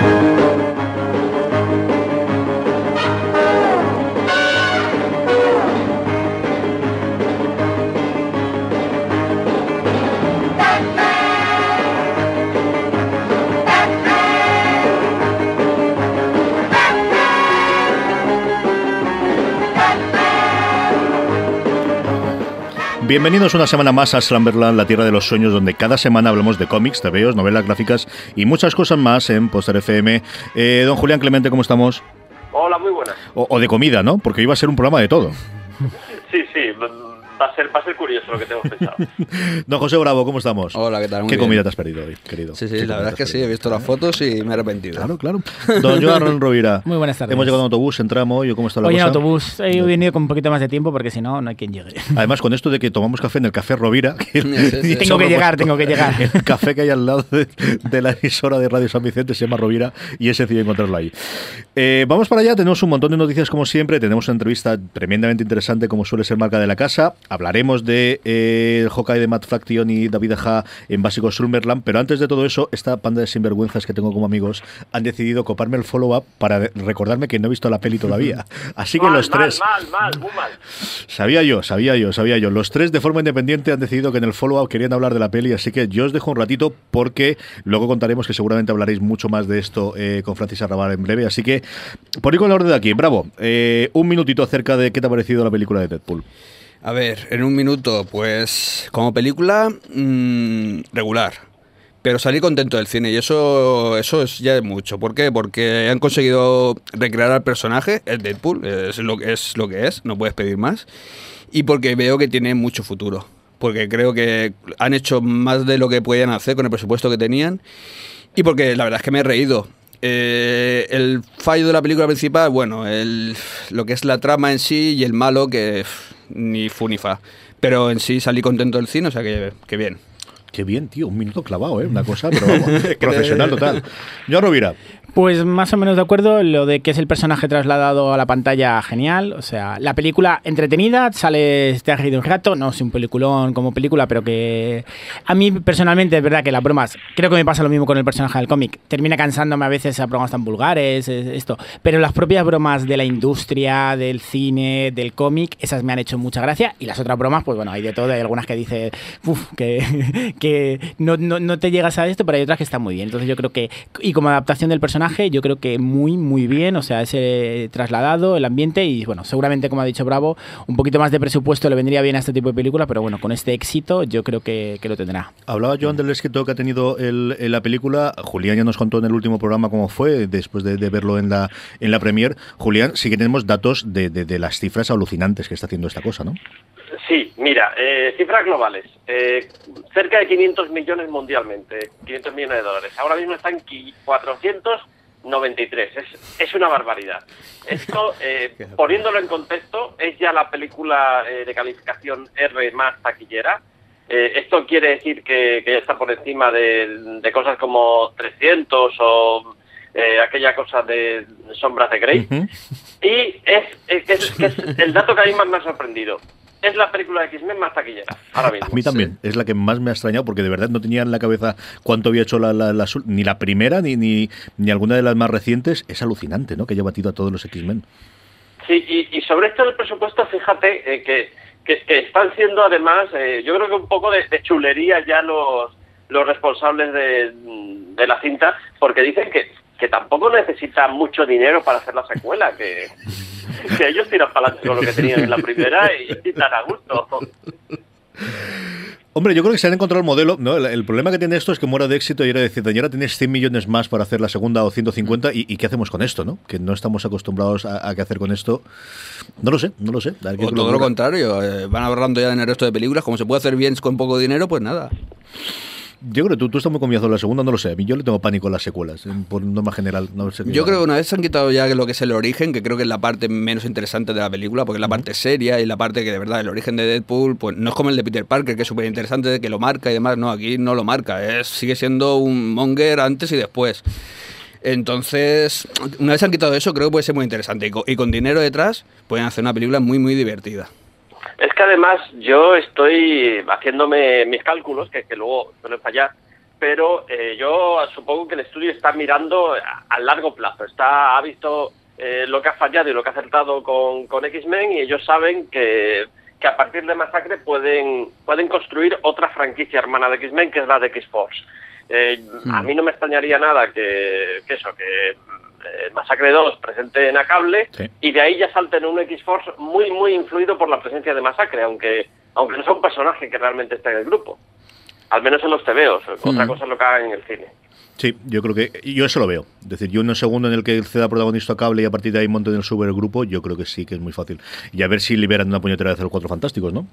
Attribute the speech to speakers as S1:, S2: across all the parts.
S1: Música Bienvenidos una semana más a Slumberland, la tierra de los sueños, donde cada semana hablamos de cómics, TVOs, novelas gráficas y muchas cosas más en Poster FM. Eh, don Julián Clemente, ¿cómo estamos?
S2: Hola, muy buenas.
S1: O, o de comida, ¿no? Porque iba a ser un programa de todo.
S2: Sí, sí, va a ser, va a ser curioso lo que tengo pensado.
S1: Don José Bravo, ¿cómo estamos?
S3: Hola, ¿qué tal? Muy
S1: ¿Qué
S3: bien.
S1: comida te has perdido hoy, querido?
S3: Sí, sí,
S1: ¿Qué
S3: la verdad es que sí, he visto las fotos y me he arrepentido.
S1: Claro, claro. Don Joan Rovira.
S4: Muy buenas tardes.
S1: Hemos llegado en autobús, entramos hoy, ¿cómo está la
S4: Hoy en
S1: cosa?
S4: autobús he venido con un poquito más de tiempo porque si no, no hay quien llegue.
S1: Además, con esto de que tomamos café en el Café Rovira, que
S3: Sí, sí.
S1: y
S4: Tengo que llegar, tengo que llegar.
S1: El café que hay al lado de, de la emisora de Radio San Vicente se llama Rovira y es sencillo encontrarlo ahí. Eh, vamos para allá, tenemos un montón de noticias como siempre, tenemos una entrevista tremendamente interesante como suele ser marca de la casa, hablaremos de eh, el Hawkeye de Matt Fraction y David Aja en básico Slumberland, pero antes de todo eso, esta panda de sinvergüenzas que tengo como amigos han decidido coparme el follow-up para recordarme que no he visto la peli todavía. Así que
S2: mal,
S1: los tres...
S2: mal, mal, muy mal.
S1: Sabía yo, sabía yo, sabía yo. Los tres de forma independiente han decidido que en el follow-up querían hablar de la peli, así que yo os dejo un ratito porque luego contaremos que seguramente hablaréis mucho más de esto eh, con Francis Arrabal en breve. Así que, por ir con el orden de aquí, bravo. eh, un minutito acerca de qué te ha parecido la película de Deadpool.
S3: A ver, en un minuto, pues como película, mm, regular. Pero salí contento del cine y eso, eso es ya es mucho. ¿Por qué? Porque han conseguido recrear al personaje, el Deadpool, es lo, que- es lo que es, no puedes pedir más. Y porque veo que tiene mucho futuro. Porque creo que han hecho más de lo que podían hacer con el presupuesto que tenían. Y porque la verdad es que me he reído. Eh, el fallo de la película principal, bueno, el, lo que es la trama en sí y el malo, que ni fu ni fa. Pero en sí salí contento del cine, o sea que, que bien.
S1: Qué bien, tío, un minuto clavado, ¿eh? Una cosa, pero vamos, profesional total. Yo, Rovira,
S4: Pues más o menos de acuerdo, lo de que es el personaje trasladado a la pantalla, genial. O sea, la película entretenida, sale, te has reído un rato, no es un peliculón como película, pero que a mí personalmente es verdad que las bromas, creo que me pasa lo mismo con el personaje del cómic, termina cansándome a veces a bromas tan vulgares, esto, pero las propias bromas de la industria, del cine, del cómic, esas me han hecho mucha gracia y las otras bromas, pues bueno, hay de todo, hay algunas que dices, "Uf, que, que no, no, no te llegas a esto, pero hay otras que están muy bien. Entonces yo creo que, y como adaptación del personaje, yo creo que muy, muy bien, o sea, ese trasladado, el ambiente y bueno, seguramente como ha dicho Bravo, un poquito más de presupuesto le vendría bien a este tipo de película, pero bueno, con este éxito yo creo que, que lo tendrá.
S1: hablaba Joan del éxito que ha tenido el- la película. Julián ya nos contó en el último programa cómo fue, después de, verlo en la, en la premier. Julián, sí que tenemos datos de- de las cifras alucinantes que está haciendo esta cosa, ¿no?
S2: Sí, mira, eh, cifras globales. Eh, cerca de 500 millones mundialmente, 500 millones de dólares. Ahora mismo están qui- 493. Es, es una barbaridad. Esto, eh, poniéndolo en contexto, es ya la película eh, de calificación R más taquillera. Eh, esto quiere decir que, que ya está por encima de, de cosas como 300 o eh, aquella cosa de sombras de Grey. Y es, es, es el dato que a mí más me ha sorprendido. Es la película de X-Men más taquillera, ahora mismo.
S1: A mí también, es la que más me ha extrañado porque de verdad no tenía en la cabeza cuánto había hecho la, la- ni la primera ni, ni, ni alguna de las más recientes. Es alucinante, ¿no? Que haya batido a todos los X-Men.
S2: Sí, y, y sobre esto del presupuesto, fíjate eh, que, que- que están siendo además, eh, yo creo que un poco de, de chulería ya los, los responsables de, de la cinta, porque dicen que que tampoco necesita mucho dinero para hacer la secuela, que, que ellos tiran para adelante con lo que tenían en la primera y, y están a gusto.
S1: Hombre, yo creo que se han encontrado el modelo. ¿no? El, el problema que tiene esto es que muera de éxito y era decir, ahora tienes 100 millones más para hacer la segunda o 150, y, y ¿qué hacemos con esto? no Que no estamos acostumbrados a, a qué hacer con esto. No lo sé, no lo sé.
S3: O todo lo contrario, eh, van ahorrando ya en el resto de películas. Como se puede hacer bien con poco dinero, pues nada.
S1: Yo creo que tú, tú estás muy confiado en la segunda, no lo sé. A mí yo le tengo pánico a las secuelas, por norma general. No sé
S3: Yo creo que una vez se han quitado ya lo que es el origen, que creo que es la parte menos interesante de la película, porque es la parte seria y la parte que de verdad el origen de Deadpool, pues no es como el de Peter Parker, que es súper interesante, que lo marca y demás. No, aquí no lo marca. Es, sigue siendo un monger antes y después. Entonces, una vez se han quitado eso, creo que puede ser muy interesante. Y con, y con dinero detrás, pueden hacer una película muy, muy divertida.
S2: Es que además yo estoy haciéndome mis cálculos, que, que luego suelen fallar, pero eh, yo supongo que el estudio está mirando a, a largo plazo. Está, ha visto eh, lo que ha fallado y lo que ha acertado con, con X-Men y ellos saben que, que a partir de Masacre pueden, pueden construir otra franquicia hermana de X-Men, que es la de X-Force. Eh, A mí no me extrañaría nada que, que eso, que Masacre 2 presente en a cable
S1: Sí.
S2: y de ahí ya salten un X-Force muy, muy influido por la presencia de Masacre, aunque, aunque no sea un personaje que realmente esté en el grupo. Al menos en los tebeos. Otra
S3: Mm.
S2: cosa es lo que hagan en el cine.
S1: Sí, yo creo que yo eso lo veo. Es decir, yo en un segundo en el que ceda protagonista a cable y a partir de ahí monten el supergrupo, yo creo que sí que es muy fácil. Y a ver si liberan una puñetera de los cuatro fantásticos, ¿no?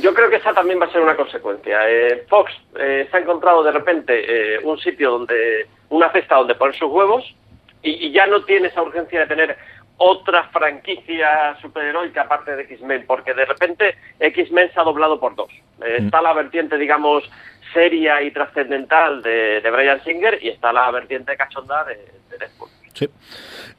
S2: Yo creo que esa también va a ser una consecuencia. Eh, Fox eh, se ha encontrado de repente eh, un sitio donde, una cesta donde poner sus huevos y, y ya no tiene esa urgencia de tener otra franquicia superheroica aparte de X-Men, porque de repente X-Men se ha doblado por dos. Eh,
S1: Mm.
S2: Está la vertiente, digamos, seria y trascendental de, de Brian Singer y está la vertiente cachonda de, de Deadpool.
S1: Sí.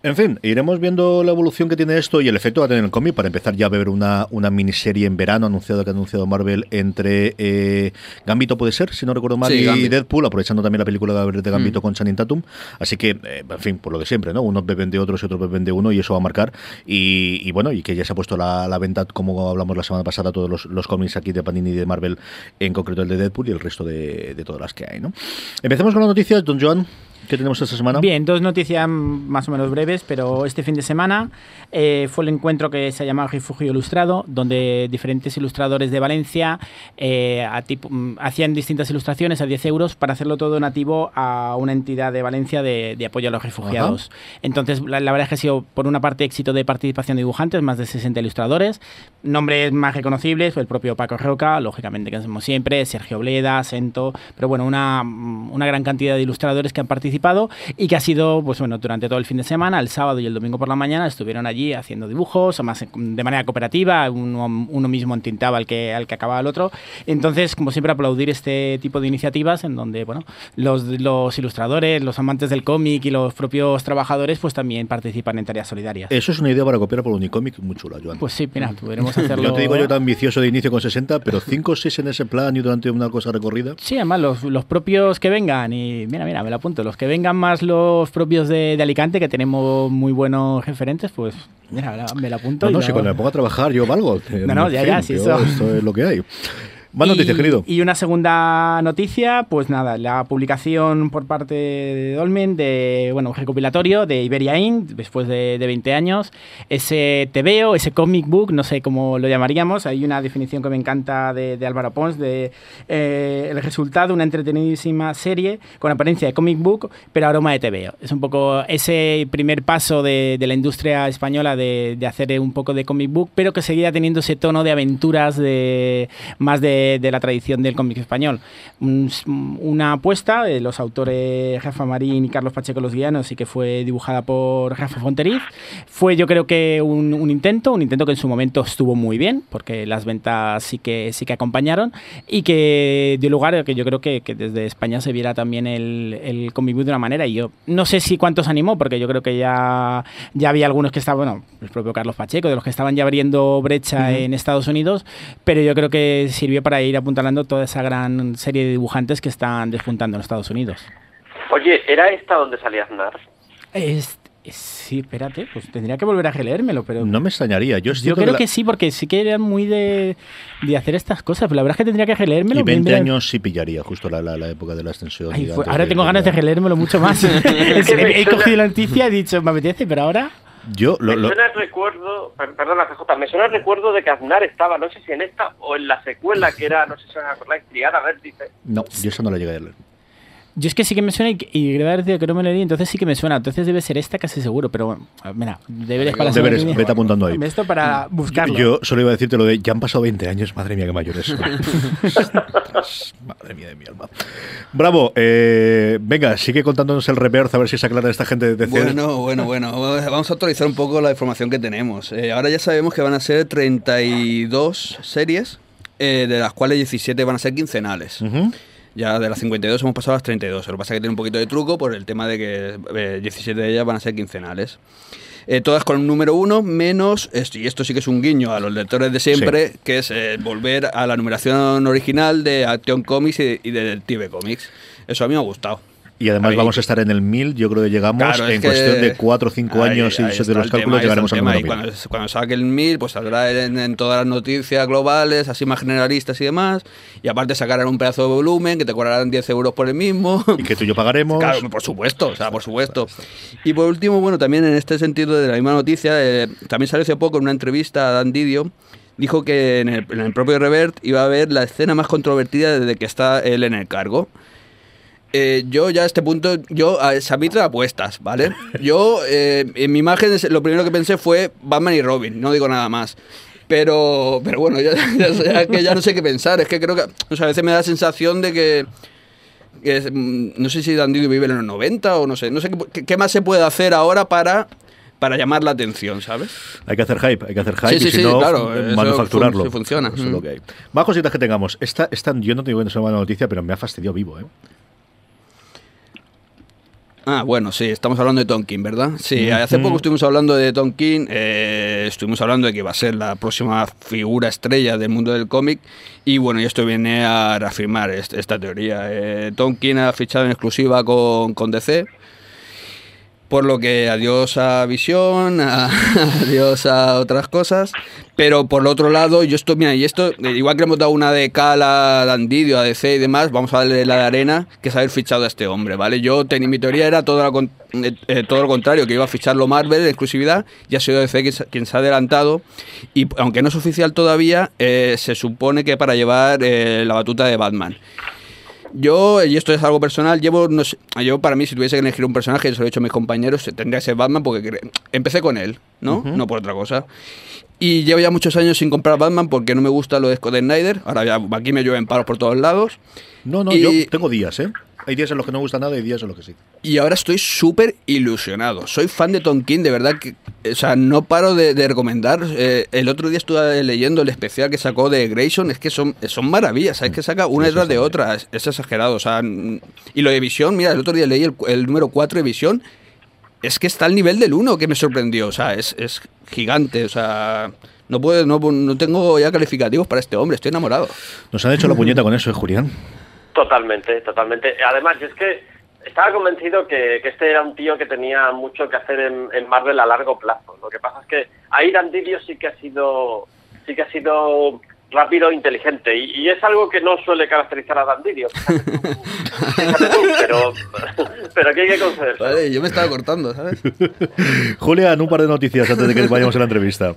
S1: En fin, iremos viendo la evolución que tiene esto y el efecto que va a tener el cómic para empezar ya a ver una, una miniserie en verano anunciado que ha anunciado Marvel entre eh, Gambito puede ser, si no recuerdo mal,
S3: Sí,
S1: y
S3: Gambit.
S1: Deadpool, aprovechando también la película de Gambito
S3: Mm.
S1: con Channing Tatum. Así que, eh, en fin, por lo de siempre, ¿no? Unos beben de otros y otros beben de uno y eso va a marcar. Y, y bueno, y que ya se ha puesto la, la venta, como hablamos la semana pasada, todos los, los cómics aquí de Panini y de Marvel, en concreto el de Deadpool y el resto de, de todas las que hay, ¿no? Empecemos con las noticias, Don Joan. ¿Qué tenemos esta semana?
S4: Bien, dos noticias más o menos breves, pero este fin de semana eh, fue el encuentro que se llamado Refugio Ilustrado, donde diferentes ilustradores de Valencia eh, a tipo- mm, hacían distintas ilustraciones a 10 euros para hacerlo todo nativo a una entidad de Valencia de, de apoyo a los refugiados. Entonces, la, la verdad es que ha sido, por una parte, éxito de participación de dibujantes, más de 60 ilustradores, nombres más reconocibles, el propio Paco Roca, lógicamente, que hacemos siempre, Sergio Bleda, Sento, pero bueno, una, una gran cantidad de ilustradores que han participado y que ha sido, pues bueno, durante todo el fin de semana, el sábado y el domingo por la mañana, estuvieron allí haciendo dibujos, además de manera cooperativa, uno, uno mismo entintaba al que, al que acababa el otro. Entonces, como siempre, aplaudir este tipo de iniciativas en donde, bueno, los, los ilustradores, los amantes del cómic y los propios trabajadores, pues también participan en tareas solidarias.
S1: Eso es una idea para copiar por Unicomic muy chula, Joan.
S4: Pues sí, mira, podremos hacerlo.
S1: yo te digo yo tan ambicioso de inicio con 60, pero 5 o 6 en ese plan y durante una cosa recorrida.
S4: Sí, además los, los propios que vengan, y mira, mira, me lo apunto, los que vengan más los propios de, de Alicante, que tenemos muy buenos referentes, pues mira, la- me lo apunto.
S1: No,
S4: y
S1: no,
S4: lo-
S1: si cuando me pongo a trabajar yo valgo.
S4: No, no, ya, ya, sí,
S1: yo-
S4: eso.
S1: Esto es lo que hay. Más noticias, querido.
S4: Y una segunda noticia, pues nada, la publicación por parte de Dolmen de, bueno, un recopilatorio de Iberia Inc., después de, de 20 años. Ese TVO, ese comic book, no sé cómo lo llamaríamos, hay una definición que me encanta de, de Álvaro Pons, de eh, el resultado, una entretenidísima serie con apariencia de comic book, pero aroma de TVO. Es un poco ese primer paso de, de la industria española de, de hacer un poco de comic book, pero que seguía teniendo ese tono de aventuras de más de, de la tradición del cómic español. Un- una apuesta de los autores Rafa Marín y Carlos Pacheco Los Guianos y que fue dibujada por Rafa Fonteriz. Fue yo creo que un, un intento, un intento que en su momento estuvo muy bien, porque las ventas sí que, sí que acompañaron y que dio lugar a que yo creo que, que desde España se viera también el, el comic book de una manera y yo no sé si cuántos animó, porque yo creo que ya, ya había algunos que estaban, bueno, el propio Carlos Pacheco, de los que estaban ya abriendo brecha en Estados Unidos, pero yo creo que sirvió para ir apuntalando toda esa gran serie de dibujantes que están despuntando en Estados Unidos.
S2: Oye, ¿era esta donde salía Aznar?
S4: Sí, espérate, pues tendría que volver a releérmelo, pero...
S1: No me extrañaría. Yo,
S4: yo creo que, sí, porque sí que era muy de, de, hacer estas cosas, pero la verdad es que tendría que releérmelo.
S1: Y 20 años sí pillaría, justo la, la, época de la extensión.
S4: ahora tengo ganas de releérmelo mucho más. he cogido la noticia y he dicho, me apetece, pero ahora...
S1: Yo
S2: lo, me suena el recuerdo, perdona CJ, me suena el recuerdo de que Aznar estaba, no sé si en esta o en la secuela que era, no sé si os acordáis, Triana Vértice.
S1: No, yo eso no lo llegué a leer.
S4: Yo es que sí que me suena y, y decir que no me leí, entonces sí que me suena. Entonces debe ser esta casi seguro, pero bueno, mira, deberes para la
S1: Deberes, vete apuntando ahí.
S4: Esto para buscarlo.
S1: Yo, solo iba a decirte lo de ya han pasado 20 años, madre mía, qué mayores madre mía de mi alma. Bravo, eh, venga, sigue contándonos el reverse a ver si se aclara esta gente de
S3: Bueno, bueno, bueno. Vamos a actualizar un poco la información que tenemos. Eh, ahora ya sabemos que van a ser 32 series, eh, de las cuales 17 van a ser quincenales. Ya de las 52 hemos pasado a las 32. Lo que pasa es que tiene un poquito de truco por el tema de que 17 eh, de ellas van a ser quincenales. Eh, todas con un número uno, menos, esto, y esto sí que es un guiño a los lectores de siempre, que es eh, volver a la numeración original de Action Comics y, y de Detective Comics. Eso a mí me ha gustado.
S1: Y además vamos a estar en el 1000, yo creo que llegamos en cuestión de 4 o 5 años y de los cálculos llegaremos al número 1000.
S3: Cuando, cuando, saque el 1000, pues saldrá en, todas las noticias globales, así más generalistas y demás. Y aparte sacarán un pedazo de volumen que te cobrarán 10 euros por el mismo.
S1: Y que tú y yo pagaremos.
S3: Claro, por supuesto, o sea, por supuesto. Y por último, bueno, también en este sentido de la misma noticia, eh, también salió hace poco en una entrevista a Dan Didio, dijo que en el, en el propio Revert iba a haber la escena más controvertida desde que está él en el cargo. Eh, yo ya a este punto, yo a de apuestas, ¿vale? Yo, eh, en mi imagen, lo primero que pensé fue Batman y Robin, no digo nada más. Pero, pero bueno, ya, que ya no sé qué pensar. Es que creo que a veces me da la sensación de que, mm, no sé si Dandido vive en los 90 o no sé, no sé qué, más se puede hacer ahora para para llamar la atención, ¿sabes?
S1: Hay que hacer hype, hay que hacer hype
S3: sí,
S1: y si no,
S3: claro,
S1: manufacturarlo.
S3: funciona.
S1: Eso es lo que hay. Más cositas que tengamos. Esta, esta, yo no tengo que una noticia, pero me ha fastidiado vivo, ¿eh?
S3: Ah, bueno, sí, estamos hablando de Tonkin, ¿verdad? Sí, hace poco estuvimos hablando de Tonkin, eh, estuvimos hablando de que va a ser la próxima figura estrella del mundo del cómic y bueno, y esto viene a reafirmar esta teoría. Eh, Tonkin ha fichado en exclusiva con, con DC, por lo que adiós a visión, adiós a otras cosas. Pero por el otro lado, yo estoy, mira, y esto, igual que le hemos dado una de Cal a Dandidio, a DC y demás, vamos a darle la de arena, que es haber fichado a este hombre, ¿vale? Yo, tenía mi teoría era todo lo, eh, eh, todo lo contrario, que iba a ficharlo Marvel en exclusividad, y ha sido DC quien, se ha adelantado, y aunque no es oficial todavía, eh, se supone que para llevar la batuta de Batman. Yo, y esto es algo personal, llevo, no sé, yo para mí, si tuviese que elegir un personaje, se lo he dicho a mis compañeros, tendría que ser Batman porque empecé con él, ¿no? No por otra cosa. Y llevo ya muchos años sin comprar Batman porque no me gusta lo de Scott Snyder. Ahora ya aquí me llueven paros por todos lados.
S1: No, no, yo tengo días, ¿eh? Hay días en los que no me gusta nada y días en los que sí.
S3: Y ahora estoy súper ilusionado. Soy fan de Tom King, de verdad que. O sea, no paro de, recomendar. Eh, el otro día estuve leyendo el especial que sacó de Grayson. Es que son, son maravillas. Es que saca una detrás de otra. Es, exagerado. O sea, y lo de Visión, mira, el otro día leí el, número 4 de Visión. Es que está al nivel del 1 que me sorprendió. O sea, es, es gigante. O sea. No, puedo, no, no tengo ya calificativos para este hombre, estoy enamorado.
S1: Nos han hecho la puñeta con eso, ¿eh, Julián?
S2: Totalmente, totalmente. Además, es que estaba convencido que, este era un tío que tenía mucho que hacer en, Marvel a largo plazo. Lo que pasa es que ahí Dandidio sí que ha sido, sí que ha sido rápido e inteligente. Y, es algo que no suele caracterizar a Dandidio. pero, pero aquí hay que conceder.
S3: Vale, yo me estaba cortando, ¿sabes?
S1: Julián, un par de noticias antes de que vayamos a la entrevista.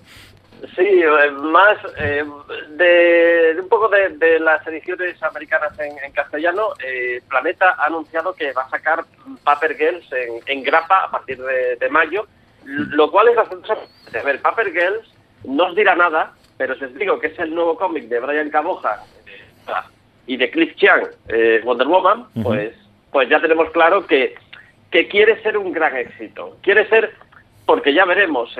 S2: Sí, eh, más eh, de, un poco de, las ediciones americanas en, castellano. Eh, Planeta ha anunciado que va a sacar Paper Girls en, grapa a partir de, mayo, lo cual es bastante A ver, Paper Girls no os dirá nada, pero si os digo que es el nuevo cómic de Brian Caboja y de Cliff Chiang, Wonder Woman, pues, pues ya tenemos claro que, que quiere ser un gran éxito. Quiere ser, porque ya veremos,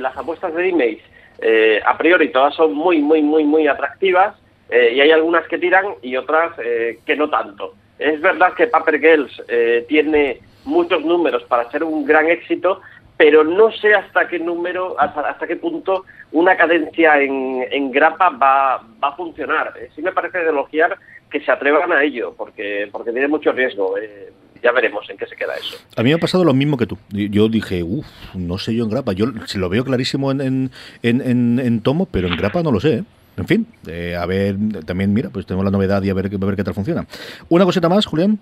S2: las apuestas de Image eh, a priori todas son muy, muy, muy, muy atractivas eh, y hay algunas que tiran y otras eh, que no tanto. Es verdad que Paper Girls tiene muchos números para ser un gran éxito, pero no sé hasta qué número, hasta, qué punto una cadencia en, grapa va, va, a funcionar. sí me parece elogiar que se atrevan a ello, porque, porque tiene mucho riesgo. Ya veremos en qué se queda eso.
S1: A mí me ha pasado lo mismo que tú. Yo dije, uff, no sé yo en grapa. Yo se lo veo clarísimo en, en, en, en tomo, pero en grapa no lo sé. ¿eh? En fin, eh, a ver, también, mira, pues tenemos la novedad y a ver, a ver qué tal funciona. ¿Una cosita más, Julián?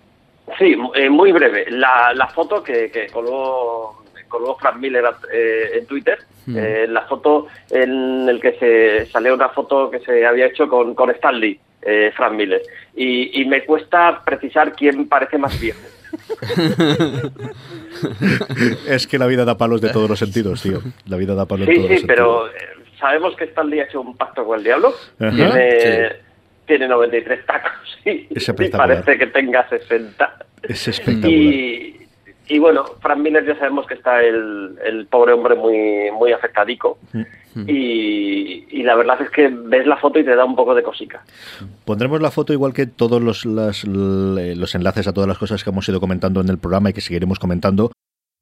S2: Sí, eh, muy breve. La, la foto que, que colgó, colgó Frank Miller eh, en Twitter,
S3: Mm.
S2: eh, la foto en el que se salió una foto que se había hecho con, con Stanley, eh, Frank Miller. Y, y me cuesta precisar quién parece más viejo.
S1: es que la vida da palos de todos los sentidos, tío. La vida da palos de
S2: Sí,
S1: todos
S2: sí,
S1: los
S2: pero
S1: sentidos.
S2: eh, sabemos que Stanley ha hecho un pacto con el diablo.
S1: Ajá.
S2: Tiene,
S3: Sí.
S2: tiene 93 tacos y,
S1: Es
S2: y parece que tenga 60.
S1: Es espectacular.
S2: Y, y bueno, Frank Miller ya sabemos que está el, el pobre hombre muy, muy afectadico. Y, y la verdad es que ves la foto y te da un poco de cosica.
S1: Pondremos la foto igual que todos los, las- los enlaces a todas las cosas que hemos ido comentando en el programa y que seguiremos comentando.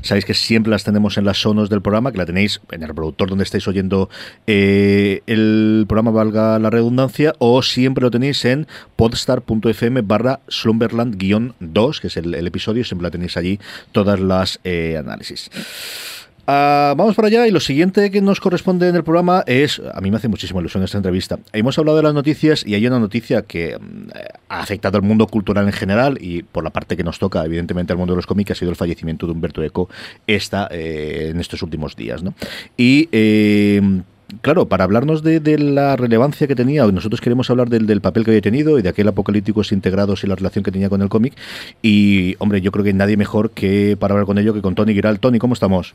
S1: Sabéis que siempre las tenemos en las sonos del programa, que la tenéis en el reproductor donde estáis oyendo eh, el programa, valga la redundancia, o siempre lo tenéis en podstar.fm barra slumberland-2, que es el, episodio, siempre la tenéis allí todas las eh, análisis. Ah, vamos para allá y lo siguiente que nos corresponde en el programa es, a mí me hace muchísima ilusión esta entrevista. Hemos hablado de las noticias y hay una noticia que mm, ha afectado al mundo cultural en general y por la parte que nos toca, evidentemente, al mundo de los cómics, ha sido el fallecimiento de Humberto Eco esta, eh, en estos últimos días. ¿no? Y... eh, Claro, para hablarnos de, la relevancia que tenía, nosotros queremos hablar del, del, papel que había tenido y de aquel apocalípticos integrados y la relación que tenía con el cómic. Y, hombre, yo creo que nadie mejor que para hablar con ello que con Tony Giral. Tony, ¿cómo estamos?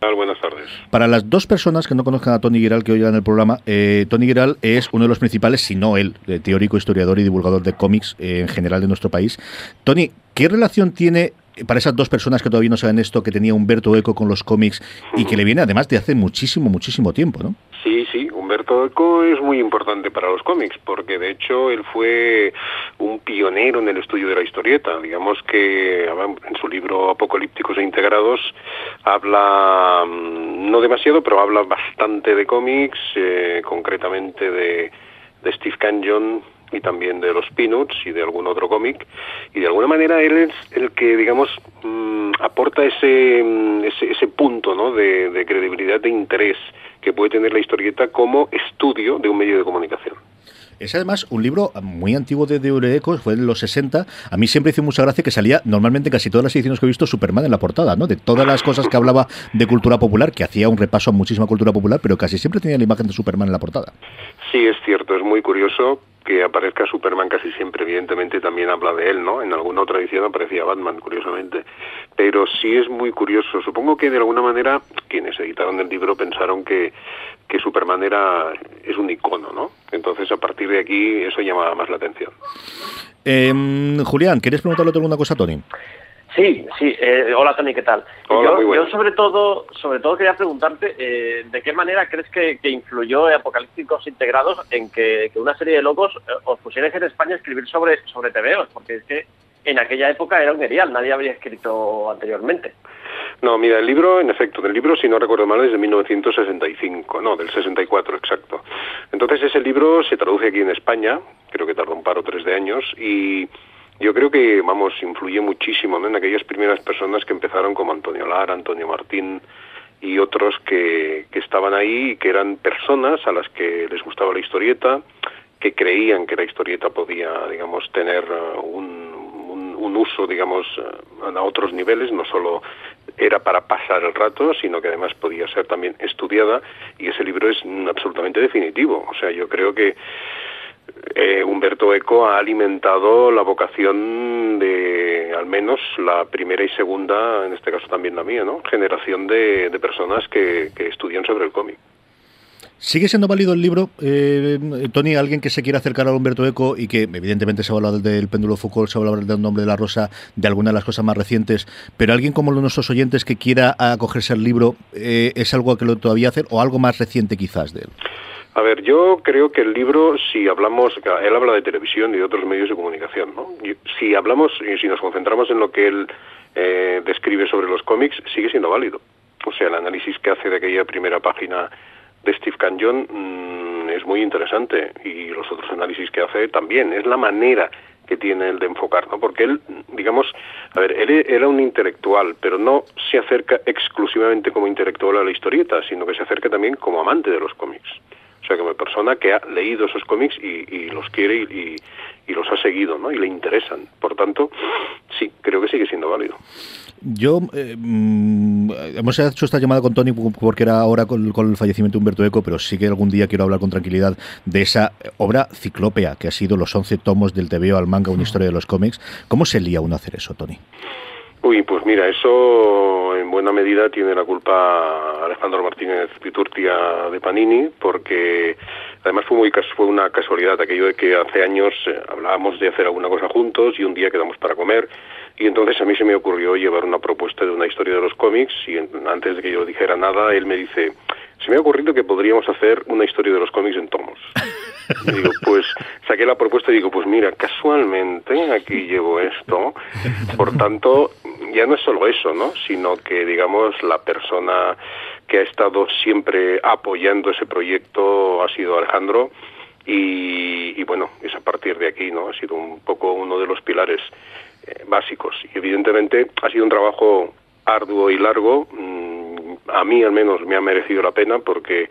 S5: Buenas tardes.
S1: Para las dos personas que no conozcan a Tony Giral que oigan el programa, eh, Tony Giral es uno de los principales, si no él, eh, teórico, historiador y divulgador de cómics eh, en general de nuestro país. Tony, ¿qué relación tiene para esas dos personas que todavía no saben esto, que tenía Humberto Eco con los cómics y que le viene además de hace muchísimo, muchísimo tiempo, ¿no?
S5: Sí, sí, Humberto Eco es muy importante para los cómics, porque de hecho él fue un pionero en el estudio de la historieta. Digamos que en su libro Apocalípticos e Integrados habla, mm, no demasiado, pero habla bastante de cómics, eh, concretamente de, de Steve Canyon, y también de los Peanuts y de algún otro cómic y de alguna manera él es el que digamos mmm, aporta ese, ese, ese punto ¿no? de, de credibilidad de interés que puede tener la historieta como estudio de un medio de comunicación.
S1: Es además un libro muy antiguo de, de fue en los 60. A mí siempre hizo mucha gracia que salía normalmente casi todas las ediciones que he visto Superman en la portada, ¿no? De todas las cosas que hablaba de cultura popular, que hacía un repaso a muchísima cultura popular, pero casi siempre tenía la imagen de Superman en la portada.
S5: Sí, es cierto, es muy curioso que aparezca Superman casi siempre, evidentemente también habla de él, ¿no? En alguna otra edición aparecía Batman, curiosamente. Pero sí es muy curioso. Supongo que de alguna manera quienes editaron el libro pensaron que, que Superman era es un icono, ¿no? Entonces a partir de aquí eso llamaba más la atención.
S1: Eh, Julián, ¿quieres preguntarle alguna cosa a Tony?
S2: Sí, sí. Eh, hola Tony, ¿qué tal?
S5: Hola,
S2: yo,
S5: muy bueno.
S2: yo sobre todo, sobre todo quería preguntarte eh, de qué manera crees que, que influyó Apocalípticos Integrados en que, que, una serie de locos eh, os pusierais en España a escribir sobre sobre TVOs, porque es que en aquella época era un erial, nadie había escrito anteriormente.
S5: No, mira, el libro, en efecto, del libro, si no recuerdo mal, es de 1965, no, del 64, exacto. Entonces ese libro se traduce aquí en España, creo que tardó un par o tres de años, y yo creo que, vamos, influye muchísimo ¿no? en aquellas primeras personas que empezaron como Antonio Lara, Antonio Martín y otros que, que estaban ahí y que eran personas a las que les gustaba la historieta, que creían que la historieta podía, digamos, tener uh, un, un uso, digamos, uh, a otros niveles, no solo era para pasar el rato, sino que además podía ser también estudiada y ese libro es absolutamente definitivo. O sea, yo creo que eh, Humberto Eco ha alimentado la vocación de al menos la primera y segunda, en este caso también la mía, ¿no? generación de, personas que estudian sobre el cómic.
S1: ¿Sigue siendo válido el libro, eh, Tony? Alguien que se quiera acercar a Humberto Eco y que evidentemente se va a hablar del péndulo Foucault, se va a hablar del nombre de la rosa, de alguna de las cosas más recientes, pero alguien como nuestros oyentes que quiera acogerse al libro, eh, ¿es algo que lo todavía hacer o algo más reciente quizás de él?
S5: A ver, yo creo que el libro, si hablamos, él habla de televisión y de otros medios de comunicación, ¿no? Si hablamos y si nos concentramos en lo que él eh, describe sobre los cómics, sigue siendo válido. O sea, el análisis que hace de aquella primera página de Steve Canyon mmm, es muy interesante y los otros análisis que hace también. Es la manera que tiene el de enfocar, ¿no? Porque él, digamos, a ver, él era un intelectual, pero no se acerca exclusivamente como intelectual a la historieta, sino que se acerca también como amante de los cómics. O sea, como persona que ha leído esos cómics y, y los quiere y, y, los ha seguido, ¿no? Y le interesan. Por tanto, sí, creo que sigue siendo válido.
S1: Yo eh, mm, hemos hecho esta llamada con Tony porque era ahora con, con, el fallecimiento de Humberto Eco, pero sí que algún día quiero hablar con tranquilidad de esa obra ciclópea que ha sido los 11 tomos del TVO al manga, una historia de los cómics. ¿Cómo se lía uno a hacer eso, Tony?
S5: Uy, pues mira, eso en buena medida tiene la culpa Alejandro Martínez Piturtia de Panini, porque además fue muy fue una casualidad aquello de que hace años eh, hablábamos de hacer alguna cosa juntos y un día quedamos para comer y entonces a mí se me ocurrió llevar una propuesta de una historia de los cómics y antes de que yo dijera nada, él me dice, se me ha ocurrido que podríamos hacer una historia de los cómics en tomos. Y digo, pues saqué la propuesta y digo, pues mira, casualmente aquí llevo esto. Por tanto, ya no es solo eso, ¿no? Sino que, digamos, la persona que ha estado siempre apoyando ese proyecto ha sido Alejandro. Y, y bueno, es a partir de aquí, ¿no? Ha sido un poco uno de los pilares básicos. Y evidentemente ha sido un trabajo arduo y largo. Mm, a mí al menos me ha merecido la pena porque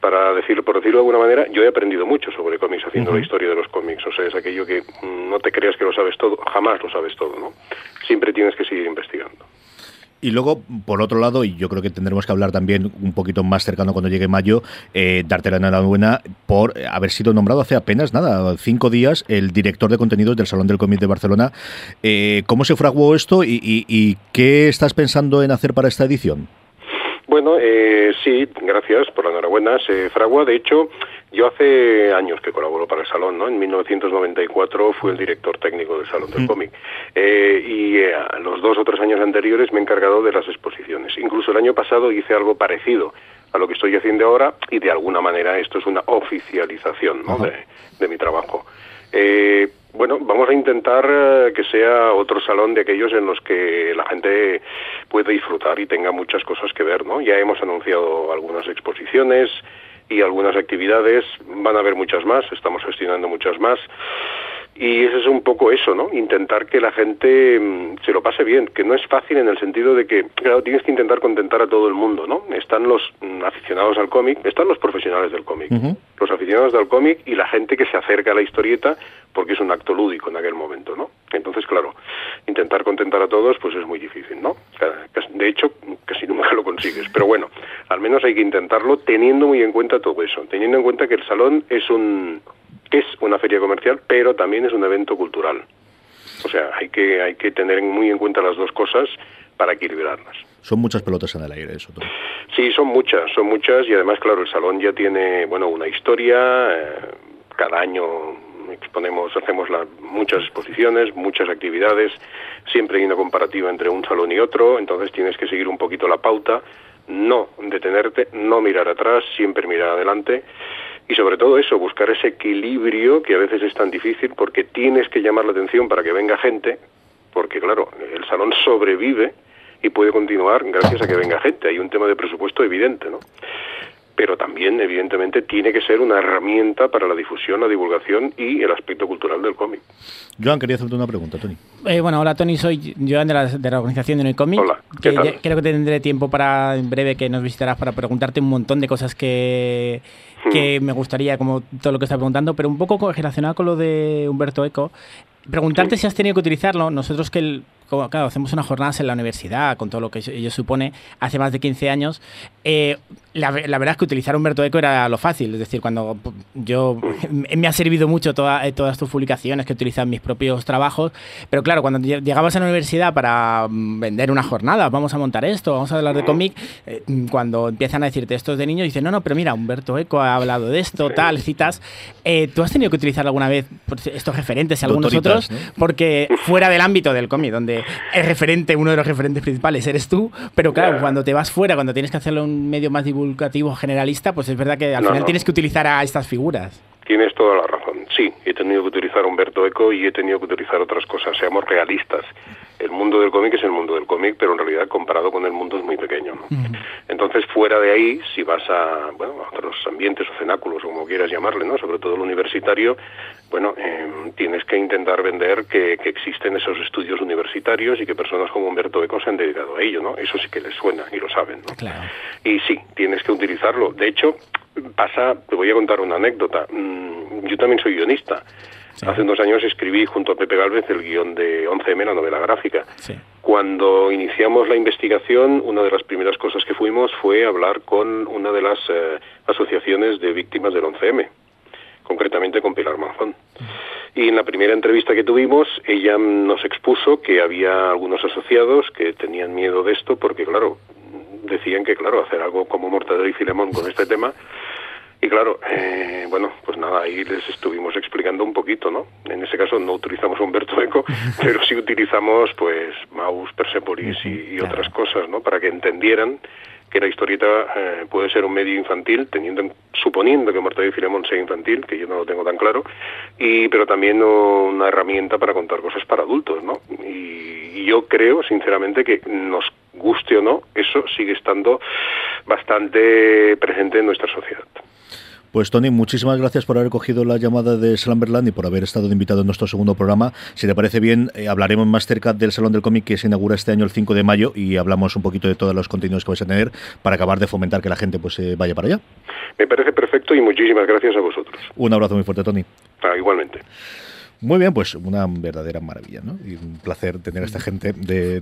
S5: para decirlo, por decirlo de alguna manera, yo he aprendido mucho sobre cómics haciendo uh -huh. la historia de los cómics. O sea, es aquello que mm, no te creas que lo sabes todo, jamás lo sabes todo, ¿no? Siempre tienes que seguir investigando.
S1: Y luego, por otro lado, y yo creo que tendremos que hablar también un poquito más cercano cuando llegue mayo, eh, darte la enhorabuena por haber sido nombrado hace apenas, nada, cinco días, el director de contenidos del Salón del Cómic de Barcelona. Eh, ¿Cómo se fraguó esto y, y, qué estás pensando en hacer para esta edición?
S5: Bueno, eh, sí, gracias por la enhorabuena. Se fragua, de hecho, yo hace años que colaboro para el Salón, ¿no? En 1994 fui el director técnico del Salón del mm. Cómic. Eh, y eh, los dos o tres años anteriores me he encargado de las exposiciones. Incluso el año pasado hice algo parecido a lo que estoy haciendo ahora y de alguna manera esto es una oficialización ¿no? de, de, mi trabajo. Eh, bueno, vamos a intentar que sea otro salón de aquellos en los que la gente puede disfrutar y tenga muchas cosas que ver, ¿no? Ya hemos anunciado algunas exposiciones y algunas actividades, van a haber muchas más, estamos gestionando muchas más. Y ese es un poco eso, ¿no? Intentar que la gente mmm, se lo pase bien, que no es fácil en el sentido de que, claro, tienes que intentar contentar a todo el mundo, ¿no? Están los mmm, aficionados al cómic, están los profesionales del cómic, uh -huh. los aficionados del cómic y la gente que se acerca a la historieta porque es un acto lúdico en aquel momento, ¿no? Entonces, claro, intentar contentar a todos pues es muy difícil, ¿no? De hecho, casi nunca lo consigues, pero bueno, al menos hay que intentarlo teniendo muy en cuenta todo eso, teniendo en cuenta que el salón es un es una feria comercial, pero también es un evento cultural. O sea, hay que, hay que tener muy en cuenta las dos cosas para equilibrarlas.
S1: Son muchas pelotas en el aire, eso. Todo.
S5: Sí, son muchas, son muchas y además, claro, el salón ya tiene, bueno, una historia. Eh, cada año exponemos, hacemos la, muchas exposiciones, muchas actividades. Siempre hay una comparativa entre un salón y otro, entonces tienes que seguir un poquito la pauta, no detenerte, no mirar atrás, siempre mirar adelante y sobre todo eso, buscar ese equilibrio que a veces es tan difícil porque tienes que llamar la atención para que venga gente, porque claro, el salón sobrevive y puede continuar gracias a que venga gente. Hay un tema de presupuesto evidente, ¿no? Pero también, evidentemente, tiene que ser una herramienta para la difusión, la divulgación y el aspecto cultural del cómic.
S1: Joan, quería hacerte una pregunta, Tony.
S4: Eh, bueno, hola Tony, soy Joan de la, de la organización de No.
S5: Hola, ¿qué
S4: que
S5: tal?
S4: ya- creo que tendré tiempo para, en breve, que nos visitarás para preguntarte un montón de cosas que,
S5: Hmm.
S4: que me gustaría, como todo lo que estás preguntando, pero un poco co- relacionado con lo de Humberto Eco. Preguntarte si has tenido que utilizarlo. Nosotros que, el- como, claro, hacemos unas jornadas en la universidad, con todo lo que ello supone, hace más de 15 años. eh, la, la verdad es que utilizar Humberto Eco era lo fácil. Es decir, cuando yo me ha servido mucho toda- eh, todas tus publicaciones que en mis propios trabajos. Pero claro, cuando lle- llegabas a la universidad para mm, vender una jornada, vamos a montar esto, vamos a hablar de cómic, eh, mm, cuando empiezan a decirte esto es de niños, dicen, no, no, pero mira, Humberto Eco ha hablado de esto, tal, citas. Eh, ¿Tú has tenido que utilizar alguna vez por estos referentes, algunos
S1: Doctoritas,
S4: otros?
S1: ¿no?
S4: Porque fuera del ámbito del cómic, donde el referente, uno de los referentes principales eres tú, pero claro, cuando te vas fuera, cuando tienes que hacerlo en un medio más divulgativo, generalista, pues es verdad que al
S5: No,
S4: final
S5: no.
S4: tienes que utilizar a estas figuras.
S5: Tienes toda la razón. Sí, he tenido que utilizar Humberto Eco y he tenido que utilizar otras cosas. Seamos realistas. El mundo del cómic es el mundo del cómic, pero en realidad comparado con el mundo es muy pequeño. ¿no? Entonces, fuera de ahí, si vas a, bueno, a otros ambientes o cenáculos, o como quieras llamarle, ¿no? sobre todo el universitario, bueno, eh, tienes que intentar vender que, que existen esos estudios universitarios y que personas como Humberto Eco se han dedicado a ello. ¿no? Eso sí que les suena y lo saben. ¿no?
S4: Claro.
S5: Y sí, tienes que utilizarlo. De hecho, pasa, te voy a contar una anécdota. Mm, Yo también soy guionista. Hace unos años escribí junto a Pepe Galvez el guion de 11M, la novela gráfica.
S4: Sí.
S5: Cuando iniciamos la investigación, una de las primeras cosas que fuimos fue hablar con una de las eh, asociaciones de víctimas del 11M, concretamente con Pilar Manzón. Y en la primera entrevista que tuvimos, ella nos expuso que había algunos asociados que tenían miedo de esto porque, claro, decían que, claro, hacer algo como Mortadelo y Filemón con este tema y claro, eh, bueno, pues nada, ahí les estuvimos explicando un poquito, ¿no? En ese caso no utilizamos Humberto Eco, pero sí utilizamos, pues, Maus, Persepolis y, otras cosas, ¿no? Para que entendieran que la historieta eh, puede ser un medio infantil, teniendo, en- suponiendo que Mortadelo y Filemón sea infantil, que yo no lo tengo tan claro, y pero también una herramienta para contar cosas para adultos, ¿no? Y, y yo creo, sinceramente, que nos guste o no, eso sigue estando bastante presente en nuestra sociedad.
S1: Pues Tony, muchísimas gracias por haber cogido la llamada de Slamberland y por haber estado de invitado en nuestro segundo programa. Si te parece bien, eh, hablaremos más cerca del Salón del Cómic que se inaugura este año el 5 de mayo y hablamos un poquito de todos los contenidos que vais a tener para acabar de fomentar que la gente pues eh, vaya para allá.
S5: Me parece perfecto y muchísimas gracias a vosotros.
S1: Un abrazo muy fuerte, Tony.
S5: Ah, igualmente.
S1: Muy bien, pues una verdadera maravilla, ¿no? Y un placer tener a esta gente de...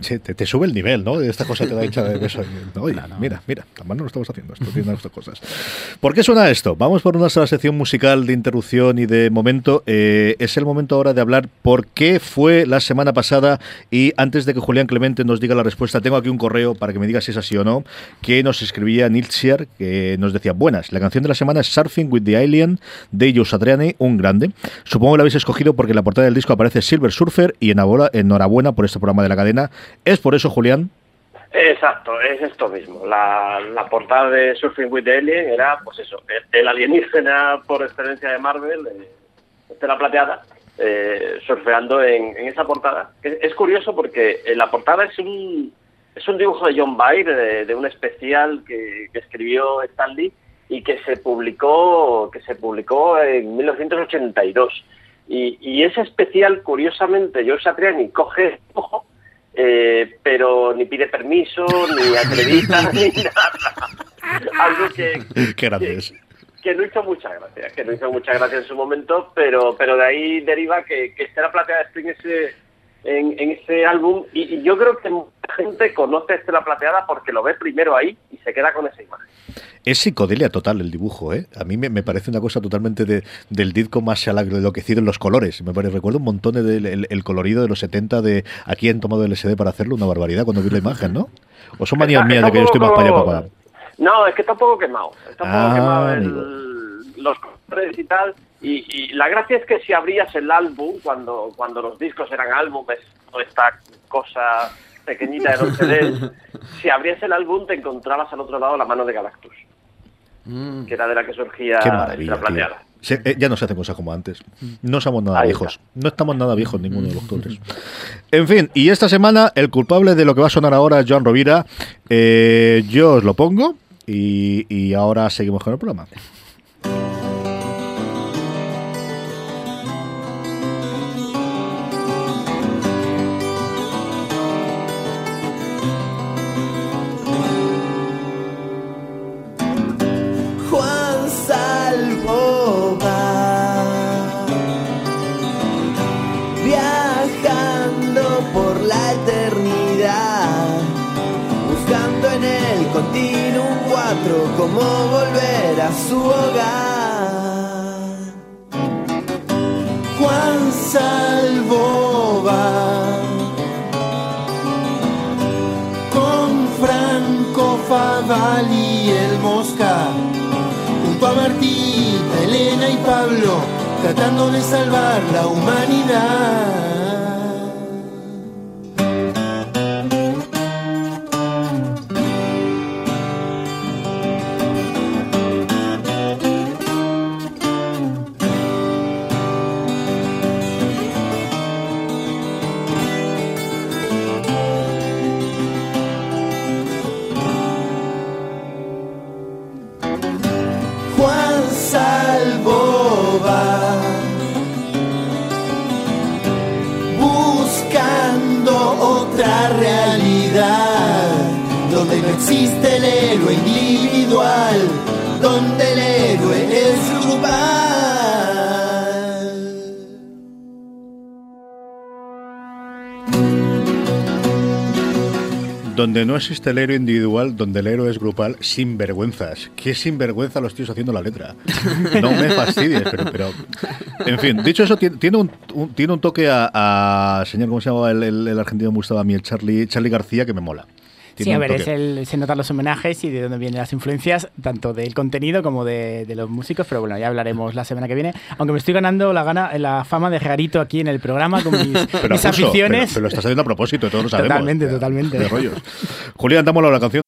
S1: Che, te, te sube el nivel, ¿no? Esta cosa te da hecha de beso. Oye, mira, mira, además no lo estamos haciendo, esto tiene estas cosas. ¿Por qué suena esto? Vamos por una sola sección musical de interrupción y de momento. Eh, es el momento ahora de hablar por qué fue la semana pasada y antes de que Julián Clemente nos diga la respuesta, tengo aquí un correo para que me diga si es así o no, que nos escribía Nilsiar, que nos decía, buenas, la canción de la semana es Surfing with the Alien de Joe Satriani, un grande. Supongo la habéis escogido porque en la portada del disco aparece Silver Surfer y enhorabuena, por este programa de la cadena. ¿Es por eso, Julián?
S2: Exacto, es esto mismo. La, la portada de Surfing with Alien era, pues eso, el, alienígena por excelencia de Marvel, eh, Estela Plateada, eh, surfeando en, en esa portada. Es, es curioso porque en la portada es un, es un dibujo de John Byrne, de, de un especial que, que escribió Stan Lee y que se publicó, que se publicó en 1982. Y, y ese especial, curiosamente, Joe Satriani coge el dibujo eh, pero ni pide permiso, ni acredita, ni nada. Algo que,
S1: Qué grande es.
S2: que no hizo mucha gracia, que no hizo mucha gracia en su momento, pero pero de ahí deriva que, que Estela Plateada esté en ese, en, en ese álbum y, y yo creo que mucha gente conoce a Estela Plateada porque lo ve primero ahí y se queda con esa imagen.
S1: Es psicodelia total el dibujo, ¿eh? A mí me, me parece una cosa totalmente de, del disco más enloquecido en los colores. Me parece, recuerdo un montón del el, el colorido de los 70 de aquí han tomado el SD para hacerlo, una barbaridad cuando vi la imagen, ¿no? ¿O son manías mías de que yo estoy más para allá, papá?
S2: No, es que está un poco quemado. Está un poco
S1: Ah,
S2: quemado el- los colores y tal. Y, y la gracia es que si abrías el álbum, cuando, cuando los discos eran álbumes, no esta cosa pequeñita de dos CDs, si abrías el álbum te encontrabas al otro lado la mano de Galactus, que era de la que surgía la plateada.
S1: Se- eh, ya no se hacen cosas como antes. No somos nada
S2: Ahí
S1: viejos. No estamos nada viejos ninguno de los tres. En fin, y esta semana el culpable de lo que va a sonar ahora es Joan Rovira. Eh, yo os lo pongo y, y ahora seguimos con el programa.
S6: A su hogar. Juan Salvo va con Franco Faval y el Mosca, junto a Martita, Elena y Pablo, tratando de salvar la humanidad. Donde no existe el héroe individual, donde el héroe es grupal,
S1: sin vergüenzas. ¿Qué sinvergüenza los tíos haciendo la letra? No me fastidies, pero, pero- En fin, dicho eso, tiene, tiene un, un- tiene un toque a, a- señor, ¿cómo se llamaba el, el- el argentino que me gustaba a mí? El Charlie, Charlie García, que me mola.
S4: Sí, a ver, es el, se notan los homenajes y de dónde vienen las influencias, tanto del contenido como de, de los músicos, pero bueno, ya hablaremos la semana que viene. Aunque me estoy ganando la gana, la fama de rarito aquí en el programa con mis,
S1: Pero,
S4: mis aficiones.
S1: Pero, pero lo estás haciendo a propósito, todos lo sabemos.
S4: Totalmente, totalmente.
S1: rollos. Julián, dámoslo a la canción.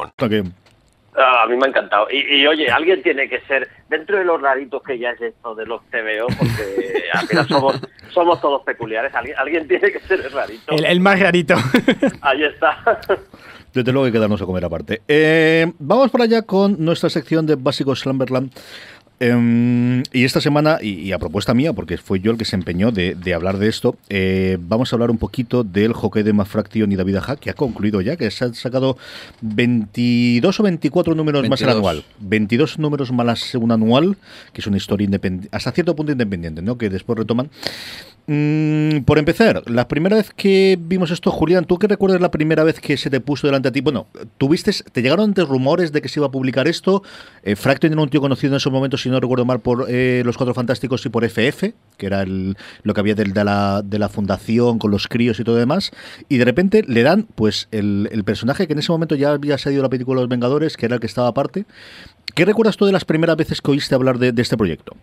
S2: Ah, a mí me ha encantado. Y, y, oye, alguien tiene que ser, dentro de los raritos que ya es esto de los TVO, porque al final somos, somos todos peculiares, alguien, alguien tiene que ser el rarito.
S4: El, el más rarito.
S2: Ahí está.
S1: Desde luego hay que darnos a comer aparte. Eh, vamos para allá con nuestra sección de Básicos Slumberland. Em, y esta semana, y, y a propuesta mía, porque fue yo el que se empeñó de, de hablar de esto, eh, vamos a hablar un poquito del hockey de Mafraction y David Aja, que ha concluido ya, que se han sacado 22 o 24 números más el
S3: 22.
S1: anual. 22 números más un anual, que es una historia independiente, hasta cierto punto independiente, ¿no? que después retoman. Mm, por empezar, la primera vez que vimos esto, Julián, ¿tú qué recuerdas la primera vez que se te puso delante a ti? Bueno, ¿tuviste, ¿te llegaron antes rumores de que se iba a publicar esto? Eh, Fraction era un tío conocido en esos momentos, si no recuerdo mal, por eh, Los Cuatro Fantásticos y por FF, que era lo que había de, la, fundación con los críos y todo demás. Y de repente le dan, pues, el, personaje que en ese momento ya había salido la película Los Vengadores, que era el que estaba aparte. ¿Qué recuerdas tú de las primeras veces que oíste hablar de este proyecto?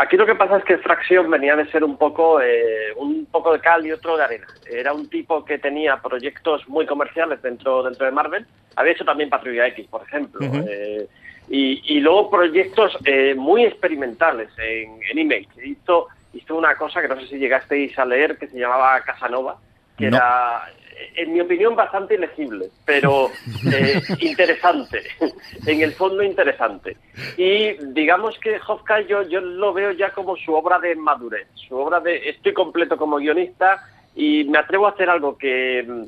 S2: Aquí lo que pasa es que Fracción venía de ser un poco, eh, un poco de cal y otro de arena. Era un tipo que tenía proyectos muy comerciales dentro, dentro de Marvel. Había hecho también Patrulla X, por ejemplo. eh, y, y luego proyectos eh, muy experimentales en, en Image. Hizo, hizo una cosa que no sé si llegasteis a leer que se llamaba Casanova, que
S1: No.
S2: era, en mi opinión, bastante ilegible, pero eh, interesante. en el fondo, interesante. Y digamos que Hawkeye yo, yo lo veo ya como su obra de madurez, su obra de estoy completo como guionista y me atrevo a hacer algo que mm,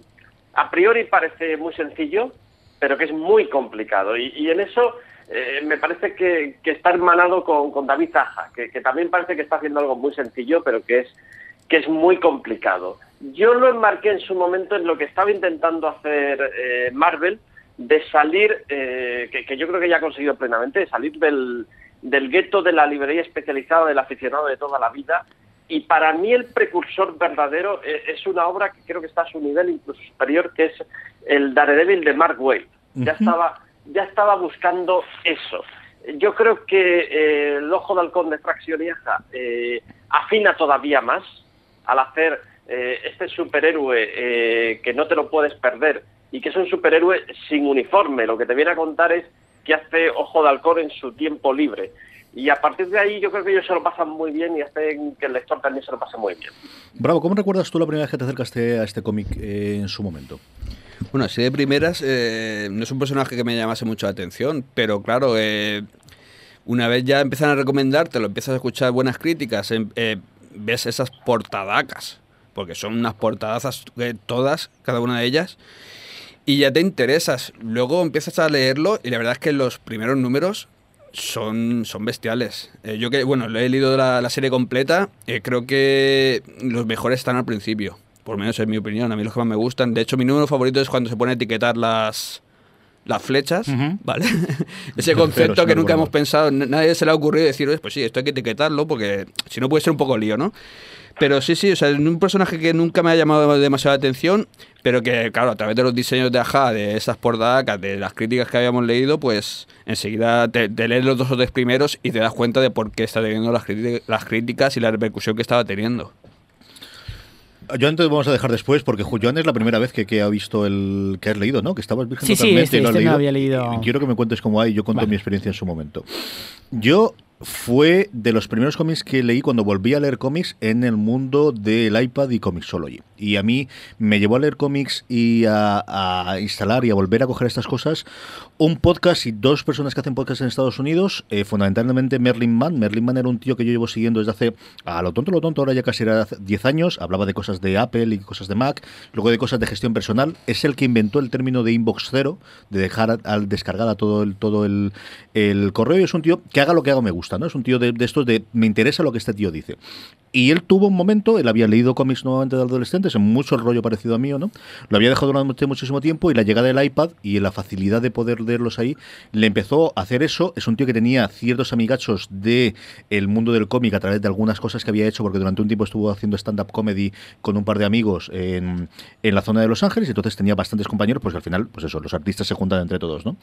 S2: a priori parece muy sencillo, pero que es muy complicado. Y, y en eso eh, me parece que, que está hermanado con, con David Zaja, que, que también parece que está haciendo algo muy sencillo, pero que es, que es muy complicado. Yo lo enmarqué en su momento en lo que estaba intentando hacer eh, Marvel, de salir, eh, que, que yo creo que ya ha conseguido plenamente, de salir del, del gueto de la librería especializada del aficionado de toda la vida. Y para mí el precursor verdadero eh, es una obra que creo que está a su nivel incluso superior, que es el Daredevil de Mark Waid. Ya estaba, ya estaba buscando eso. Yo creo que eh, el ojo de halcón de Fracción Vieja eh, afina todavía más al hacer eh, este superhéroe eh, que no te lo puedes perder y que es un superhéroe sin uniforme. Lo que te viene a contar es que hace Ojo de Halcón en su tiempo libre. Y a partir de ahí yo creo que ellos se lo pasan muy bien y hacen que el lector también se lo pase muy bien.
S1: Bravo, ¿cómo recuerdas tú la primera vez que te acercaste a este cómic eh, en su momento?
S3: Bueno, así de primeras, eh, no es un personaje que me llamase mucho la atención, pero claro, eh, una vez ya empiezan a recomendarte, lo empiezas a escuchar buenas críticas, em- eh, ves esas portadacas, porque son unas portadazas eh, todas, cada una de ellas, y ya te interesas. Luego empiezas a leerlo y la verdad es que los primeros números son, son bestiales. Eh, yo que, bueno, he leído la, la serie completa, eh, creo que los mejores están al principio. Por menos es mi opinión, a mí los que más me gustan. De hecho, mi número favorito es cuando se pone a etiquetar las, las flechas, ¿vale? Ese concepto que nunca hemos pensado, nadie se le ha ocurrido decir, "Oye, pues sí, esto hay que etiquetarlo porque si no puede ser un poco lío, ¿no? Pero sí, sí, o sea, es un personaje que nunca me ha llamado demasiada atención, pero que, claro, a través de los diseños de Aja, de esas portadacas, de las críticas que habíamos leído, pues enseguida te, te lees los dos o tres primeros y te das cuenta de por qué está teniendo las, las críticas y la repercusión que estaba teniendo.
S1: Joan te vamos a dejar después porque Ju- Joan es la primera vez que, que ha visto el que has leído, ¿no? Que estabas virgen
S4: Sí, sí,
S1: totalmente
S4: este-
S1: y lo has
S4: este no
S1: leído.
S4: había leído.
S1: Quiero que me cuentes cómo hay. Yo cuento
S4: Vale.
S1: mi experiencia en su momento. Yo fue de los primeros cómics que leí cuando volví a leer cómics en el mundo del iPad y Comixology. Y a mí me llevó a leer cómics y a, instalar y a volver a coger estas cosas un podcast y dos personas que hacen podcast en Estados Unidos, eh, fundamentalmente Merlin Mann. Merlin Mann era un tío que yo llevo siguiendo desde hace, a lo tonto, lo tonto, ahora ya casi era hace 10 años, hablaba de cosas de Apple y cosas de Mac, luego de cosas de gestión personal. Es el que inventó el término de inbox cero, de dejar al descargar a todo el, todo el, el correo. Y es un tío que haga lo que haga me gusta, ¿no? Es un tío de, de estos de me interesa lo que este tío dice. Y él tuvo un momento, él había leído cómics nuevamente de adolescentes, en mucho el rollo parecido a mío, ¿no? Lo había dejado durante muchísimo tiempo y la llegada del iPad y la facilidad de poder leerlos ahí, le empezó a hacer eso. Es un tío que tenía ciertos amigachos de el mundo del cómic a través de algunas cosas que había hecho, porque durante un tiempo estuvo haciendo stand-up comedy con un par de amigos en, en la zona de Los Ángeles, y entonces tenía bastantes compañeros, pues al final, pues eso, los artistas se juntan entre todos, ¿no?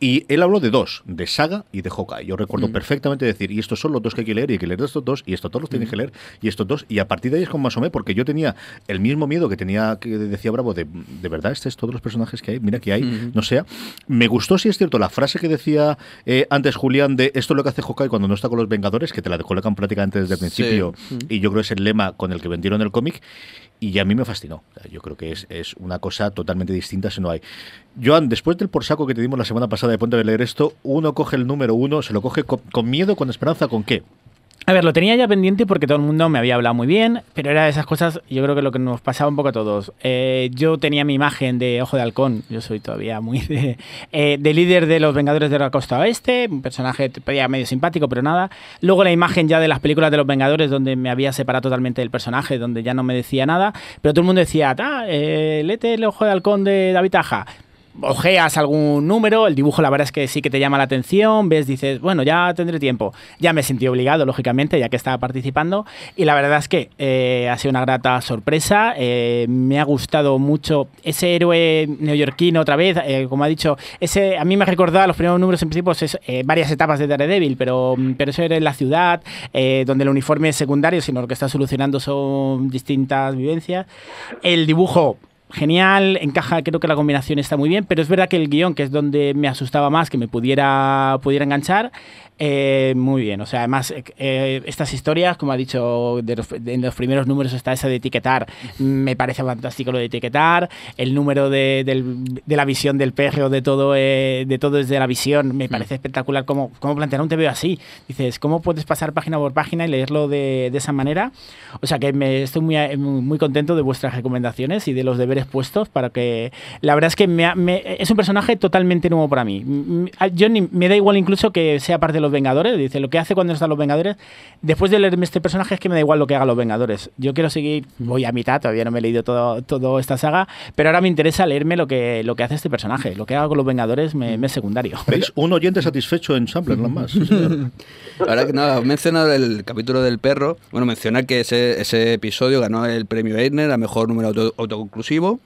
S1: Y él habló de dos, de Saga y de Hawkeye. Yo recuerdo perfectamente decir, y estos son los dos que hay que leer, y hay que leer estos dos, y estos todos los tienen que leer, y estos dos, y a partir de ahí es como más o menos, porque yo tenía el mismo miedo que tenía, que decía Bravo, de, de verdad, este es todos los personajes que hay, mira que hay, no sea. Me gustó, si es cierto, la frase que decía eh, antes Julián de esto es lo que hace Hawkeye cuando no está con los Vengadores, que te la colocan prácticamente desde el principio, y yo creo que es el lema con el que vendieron el cómic, y a mí me fascinó. Yo creo que es, es una cosa totalmente distinta si no hay. Joan, después del por saco que te dimos la semana pasada de ponte a leer esto, uno coge el número uno, se lo coge con, con miedo, con esperanza, ¿con qué?
S4: A ver, lo tenía ya pendiente porque todo el mundo me había hablado muy bien, pero era de esas cosas, yo creo que lo que nos pasaba un poco a todos. Eh, yo tenía mi imagen de Ojo de Halcón, yo soy todavía muy de, eh, de líder de los Vengadores de la Costa Oeste, un personaje ya medio simpático, pero nada. Luego la imagen ya de las películas de los Vengadores, donde me había separado totalmente del personaje, donde ya no me decía nada, pero todo el mundo decía, ah, eh, léete el Ojo de Halcón de David Aja. Ojeas algún número, el dibujo la verdad es que sí que te llama la atención, ves, dices, bueno, ya tendré tiempo. Ya me sentí obligado, lógicamente, ya que estaba participando. Y la verdad es que eh, ha sido una grata sorpresa. Eh, me ha gustado mucho ese héroe neoyorquino otra vez, eh, como ha dicho, ese a mí me ha recordado los primeros números en principio es, varias etapas de Daredevil, pero, pero eso era en la ciudad, donde el uniforme es secundario, sino lo que está solucionando son distintas vivencias. El dibujo genial, encaja, creo que la combinación está muy bien, pero es verdad que el guion, que es donde me asustaba más que me pudiera, pudiera enganchar, eh, muy bien. O sea, además, eh, eh, estas historias, como ha dicho, de los, de- en los primeros números está esa de etiquetar, me parece fantástico lo de etiquetar, el número de, del- de la visión del perro, de todo, eh, de todo desde la visión, me parece espectacular cómo, cómo plantear un TVO así. Dices, ¿cómo puedes pasar página por página y leerlo de, de esa manera? O sea que me estoy muy, eh, muy contento de vuestras recomendaciones y de los deberes puestos para que la verdad es que me me- es un personaje totalmente nuevo para mí. M- m- Yo ni- me da igual incluso que sea parte de los Vengadores. Dice, lo que hace cuando están los Vengadores, después de leerme este personaje es que me da igual lo que hagan los Vengadores. Yo quiero seguir, voy a mitad, todavía no me he leído todo, toda esta saga, pero ahora me interesa leerme lo que, lo que hace este personaje. Lo que haga con los Vengadores me, me es secundario.
S1: ¿Veis? Un oyente satisfecho en Sampler, nada más.
S3: Ahora que nada, mencionar el capítulo del perro. Bueno, mencionar que ese, ese episodio ganó el premio Eisner a mejor número auto- autoconclusivo.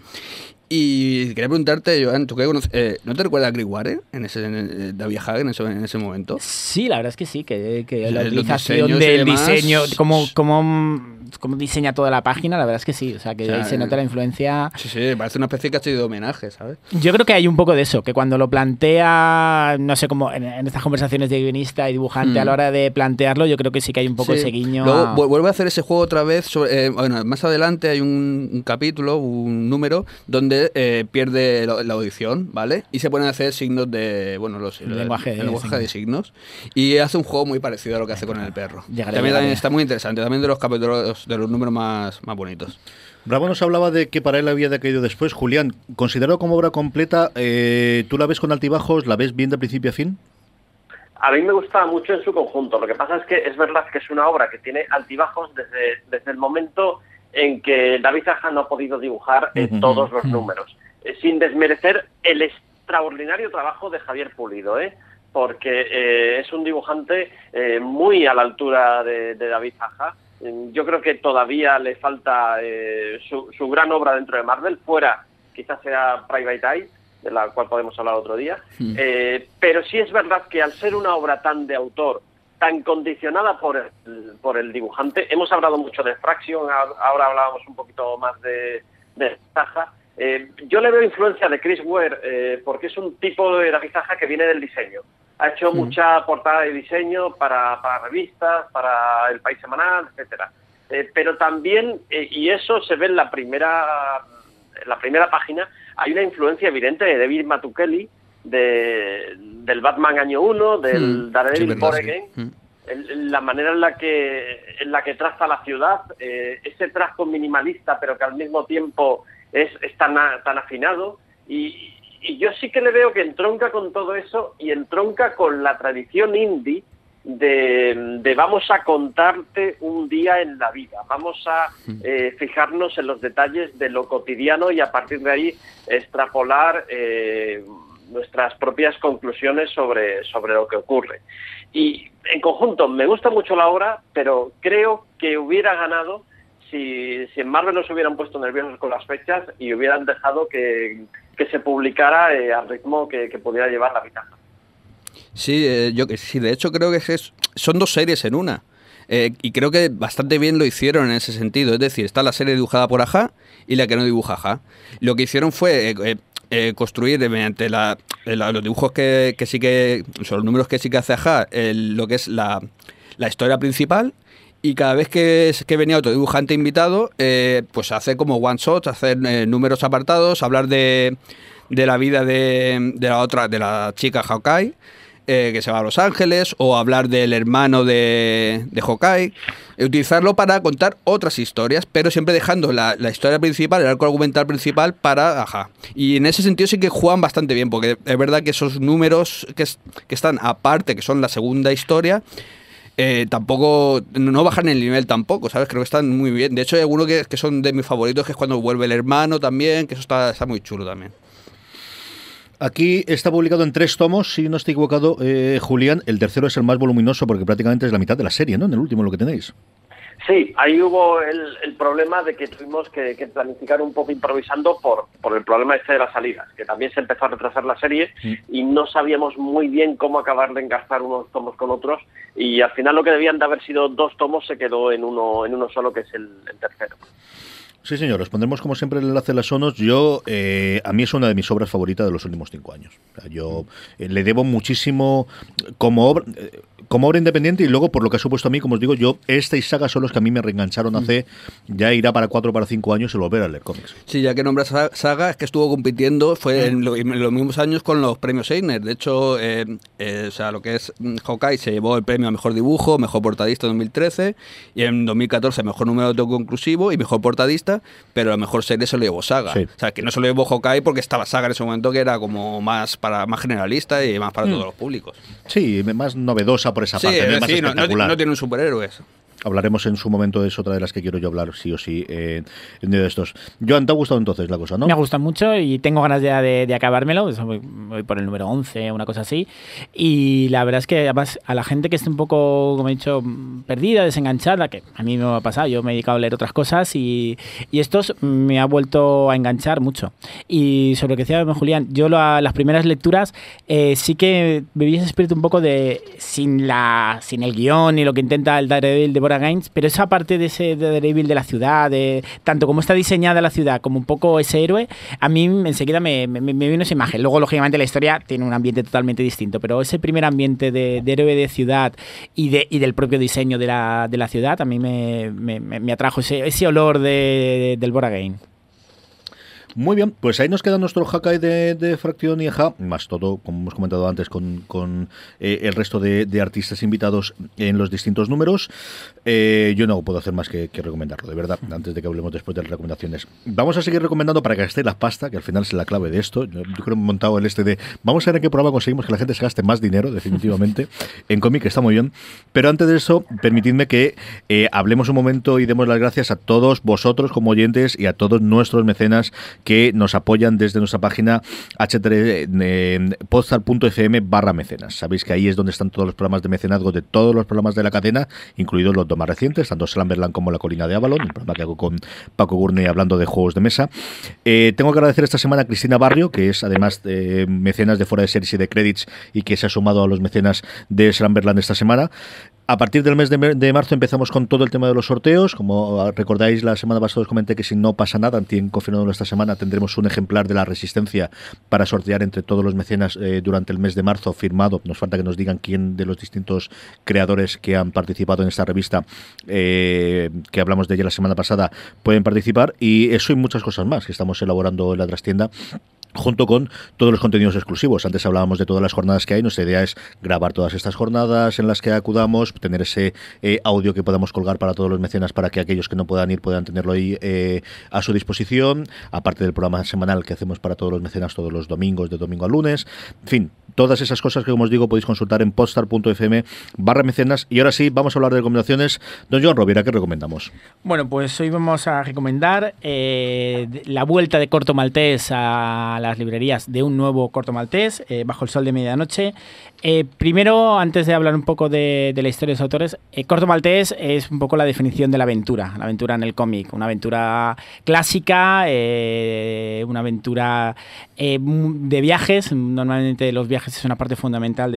S3: Y quería preguntarte, Joan, ¿tú qué conoces? eh, ¿No te recuerdas a Grigware en ese, en el- David Hagen en ese, en ese momento?
S4: Sí, la verdad es que sí, que, que la utilización del diseño, cómo, cómo, diseña toda la página, la verdad es que sí. O sea, que
S3: O sea,
S4: ahí se nota la influencia.
S3: Sí, sí, parece una especie casi de homenaje, ¿sabes?
S4: Yo creo que hay un poco de eso, que cuando lo plantea, no sé cómo, en, en estas conversaciones de guionista y dibujante,
S3: Mm.
S4: a la hora de plantearlo, yo creo que sí que hay un poco
S3: Sí.
S4: ese guiño.
S3: Luego
S4: a-
S3: vuelve a hacer ese juego otra vez. sobre- eh, bueno, más adelante hay un, un capítulo, un número, donde eh, pierde lo- la audición, ¿vale? Y se ponen a hacer signos de. Bueno, los,
S4: El lenguaje de
S3: el lenguaje de signos. Y hace un juego muy parecido a lo que hace con el perro.
S4: Llegaré,
S3: también,
S4: llegaré.
S3: también está muy interesante. También de los capítulos, de los números más, más bonitos.
S1: Bravo nos hablaba de que para él había decaído después. Julián, considerado como obra completa, eh, ¿tú la ves con altibajos? ¿La ves bien de principio a fin?
S2: A mí me gustaba mucho en su conjunto. Lo que pasa es que es verdad que es una obra que tiene altibajos desde, desde el momento en que David Aja no ha podido dibujar
S1: Ujú.
S2: todos los números. Eh, sin desmerecer el extraordinario trabajo de Javier Pulido, ¿eh? porque eh, es un dibujante eh, muy a la altura de, de David Aja. Mm, Yo creo que todavía le falta eh, su, su gran obra dentro de Marvel, fuera quizás sea Private Eye, de la cual podemos hablar otro día. Eh, pero sí es verdad que al ser una obra tan de autor, tan condicionada por el, por el dibujante, hemos hablado mucho de Fraction, ahora hablábamos un poquito más de, de. Eh, yo le veo influencia de Chris Ware eh, porque es un tipo de David Zaja que viene del diseño. Ha hecho mucha portada de diseño para, para revistas, para El País Semanal, etcétera. Eh, pero también, eh, y eso se ve en la primera en la primera página, hay una influencia evidente de David Mazzucchelli, de, del Batman año 1, del
S3: Mm,
S2: Daredevil. Again,
S3: Mm.
S2: el- la manera en la que en la que traza la ciudad, eh, ese trazo minimalista, pero que al mismo tiempo es, es tan, a- tan afinado. Y, y yo sí que le veo que entronca con todo eso y entronca con la tradición indie de, de vamos a contarte un día en la vida, vamos a eh, fijarnos en los detalles de lo cotidiano y a partir de ahí extrapolar eh, nuestras propias conclusiones sobre, sobre lo que ocurre. Y en conjunto, me gusta mucho la obra, pero creo que hubiera ganado si, si en Marvel no se hubieran puesto nerviosos con las fechas y hubieran dejado que, que se publicara eh, al ritmo que, que pudiera llevar la ventaja.
S3: Sí, eh, yo que sí, de hecho creo que es, son dos series en una. Eh, y creo que bastante bien lo hicieron en ese sentido. Es decir, está la serie dibujada por Aja y la que no dibuja Aja. Lo que hicieron fue eh, eh, construir mediante la, eh, los dibujos que, sí que. son los números que sí que hace Aja, lo que es la, la historia principal. Y cada vez que, que venía otro dibujante invitado, eh, pues hace como one shot, hacer eh, números apartados, hablar de, de la vida de, de la otra, de la chica Hawkeye, eh, que se va a Los Ángeles, o hablar del hermano de, de Hawkeye, utilizarlo para contar otras historias, pero siempre dejando la, la historia principal, el arco argumental principal para Aja. Y en ese sentido sí que juegan bastante bien, porque es verdad que esos números que, es- que están aparte, que son la segunda historia, eh, tampoco no bajan el nivel tampoco, ¿sabes? Creo que están muy bien. De hecho, hay algunos que, que son de mis favoritos, que es cuando vuelve el hermano también, que eso está, está muy chulo también.
S1: Aquí está publicado en tres tomos, si no estoy equivocado, eh, Julián. El tercero es el más voluminoso porque prácticamente es la mitad de la serie, ¿no? En el último lo que tenéis.
S2: Sí, ahí hubo el, el problema de que tuvimos que, que planificar un poco improvisando por, por el problema este de las salidas, que también se empezó a retrasar la serie y no sabíamos muy bien cómo acabar de engastar unos tomos con otros y al final lo que debían de haber sido dos tomos se quedó en uno, en uno solo que es el, el tercero.
S1: Sí, señor, os pondremos como siempre el enlace de las sonos. Yo, eh, a mí es una de mis obras favoritas de los últimos cinco años. O sea, yo eh, le debo muchísimo como obra, eh, como obra independiente y luego por lo que ha supuesto a mí, como os digo, yo, esta y saga son los que a mí me reengancharon hace, ya irá para cuatro para cinco años el volver a leer cómics.
S3: Sí, ya que nombras sa- Saga, es que estuvo compitiendo, fue en, lo- en los mismos años con los premios Eisner. De hecho, eh, eh, o sea, lo que es mm, Hawkeye se llevó el premio a Mejor Dibujo, Mejor Portadista en 2013, y en 2014 Mejor Número Autoconclusivo y Mejor Portadista, pero la mejor serie se lo llevó Saga.
S1: Sí.
S3: O sea, que no se lo llevó Hawkeye porque estaba Saga en ese momento que era como más para más generalista y más para todos los públicos.
S1: Sí, más novedosa por esa
S3: Sí,
S1: parte,
S3: es
S1: ¿no? más
S3: decir, no, no-
S1: espectacular.
S3: no tiene un superhéroe eso.
S1: Hablaremos en su momento, es otra de las que quiero yo hablar, sí o sí, eh, de estos. Joan, ¿te ha gustado entonces la cosa, no?
S4: Me gusta mucho y tengo ganas ya de, de acabármelo. Eso Voy, voy por el número 11, una cosa así. Y la verdad es que además a la gente que esté un poco, como he dicho, perdida, desenganchada, que a mí me ha pasado, yo me he dedicado a leer otras cosas y, y estos me ha vuelto a enganchar mucho. Y sobre lo que decía Julián, yo lo- las primeras lecturas eh, sí que bebí ese espíritu un poco de sin la sin el guion y lo que intenta el Daredevil de Bora Pero esa parte de ese Daredevil de la ciudad, de tanto como está diseñada la ciudad como un poco ese héroe, a mí enseguida me, me, me vino esa imagen. Luego, lógicamente, la historia tiene un ambiente totalmente distinto, pero ese primer ambiente de, de héroe de ciudad y, de, y del propio diseño de la, de ciudad a mí me, atrajo ese, olor de, del Bora Gaines.
S1: Muy bien, pues ahí nos queda nuestro Hawkeye de, de Fracción y Eja, más todo, como hemos comentado antes, con, con, eh, el resto de, de artistas invitados en los distintos números. Eh, yo no puedo hacer más que, que recomendarlo, de verdad, antes de que hablemos después de las recomendaciones. Vamos a seguir recomendando para que gastéis la pasta, que al final es la clave de esto. Yo, yo creo que hemos montado el este de. Vamos a ver en qué programa conseguimos que la gente se gaste más dinero, definitivamente. en cómic está muy bien. Pero antes de eso, permitidme que eh, hablemos un momento y demos las gracias a todos vosotros como oyentes y a todos nuestros mecenas que nos apoyan desde nuestra página h3postal.fm barra mecenas. Sabéis que ahí es donde están todos los programas de mecenazgo de todos los programas de la cadena, incluidos los dos más recientes, tanto Slamberland como La Colina de Avalon, el programa que hago con Paco Gurney hablando de juegos de mesa. Eh, tengo que agradecer esta semana a Cristina Barrio, que es además eh, mecenas de fuera de series y de credits y que se ha sumado a los mecenas de Slamberland esta semana. A partir del mes de, marzo empezamos con todo el tema de los sorteos. Como recordáis, la semana pasada os comenté que si no pasa nada, tienen confirmado esta semana, tendremos un ejemplar de la Resistencia para sortear entre todos los mecenas eh, durante el mes de marzo, firmado. Nos falta que nos digan quién de los distintos creadores que han participado en esta revista, eh, que hablamos de ella la semana pasada, pueden participar. Y eso y muchas cosas más que estamos elaborando en la trastienda junto con todos los contenidos exclusivos. Antes hablábamos de todas las jornadas que hay. Nuestra idea es grabar todas estas jornadas en las que acudamos, tener ese eh, audio que podamos colgar para todos los mecenas para que aquellos que no puedan ir puedan tenerlo ahí eh, a su disposición. Aparte del programa semanal que hacemos para todos los mecenas todos los domingos, de domingo a lunes. En fin, todas esas cosas que, como os digo, podéis consultar en podstar.fm barra mecenas. Y ahora sí, vamos a hablar de recomendaciones. Don Joan Rovira, ¿qué recomendamos?
S4: Bueno, pues hoy vamos a recomendar eh, la vuelta de Corto Maltés a las librerías de un nuevo Corto Maltés, eh, Bajo el Sol de Medianoche. Eh, primero, antes de hablar un poco de, la historia de los autores, eh, Corto Maltés es un poco la definición de la aventura, la aventura en el cómic, una aventura clásica, eh, una aventura eh, de viajes, normalmente los viajes es una parte fundamental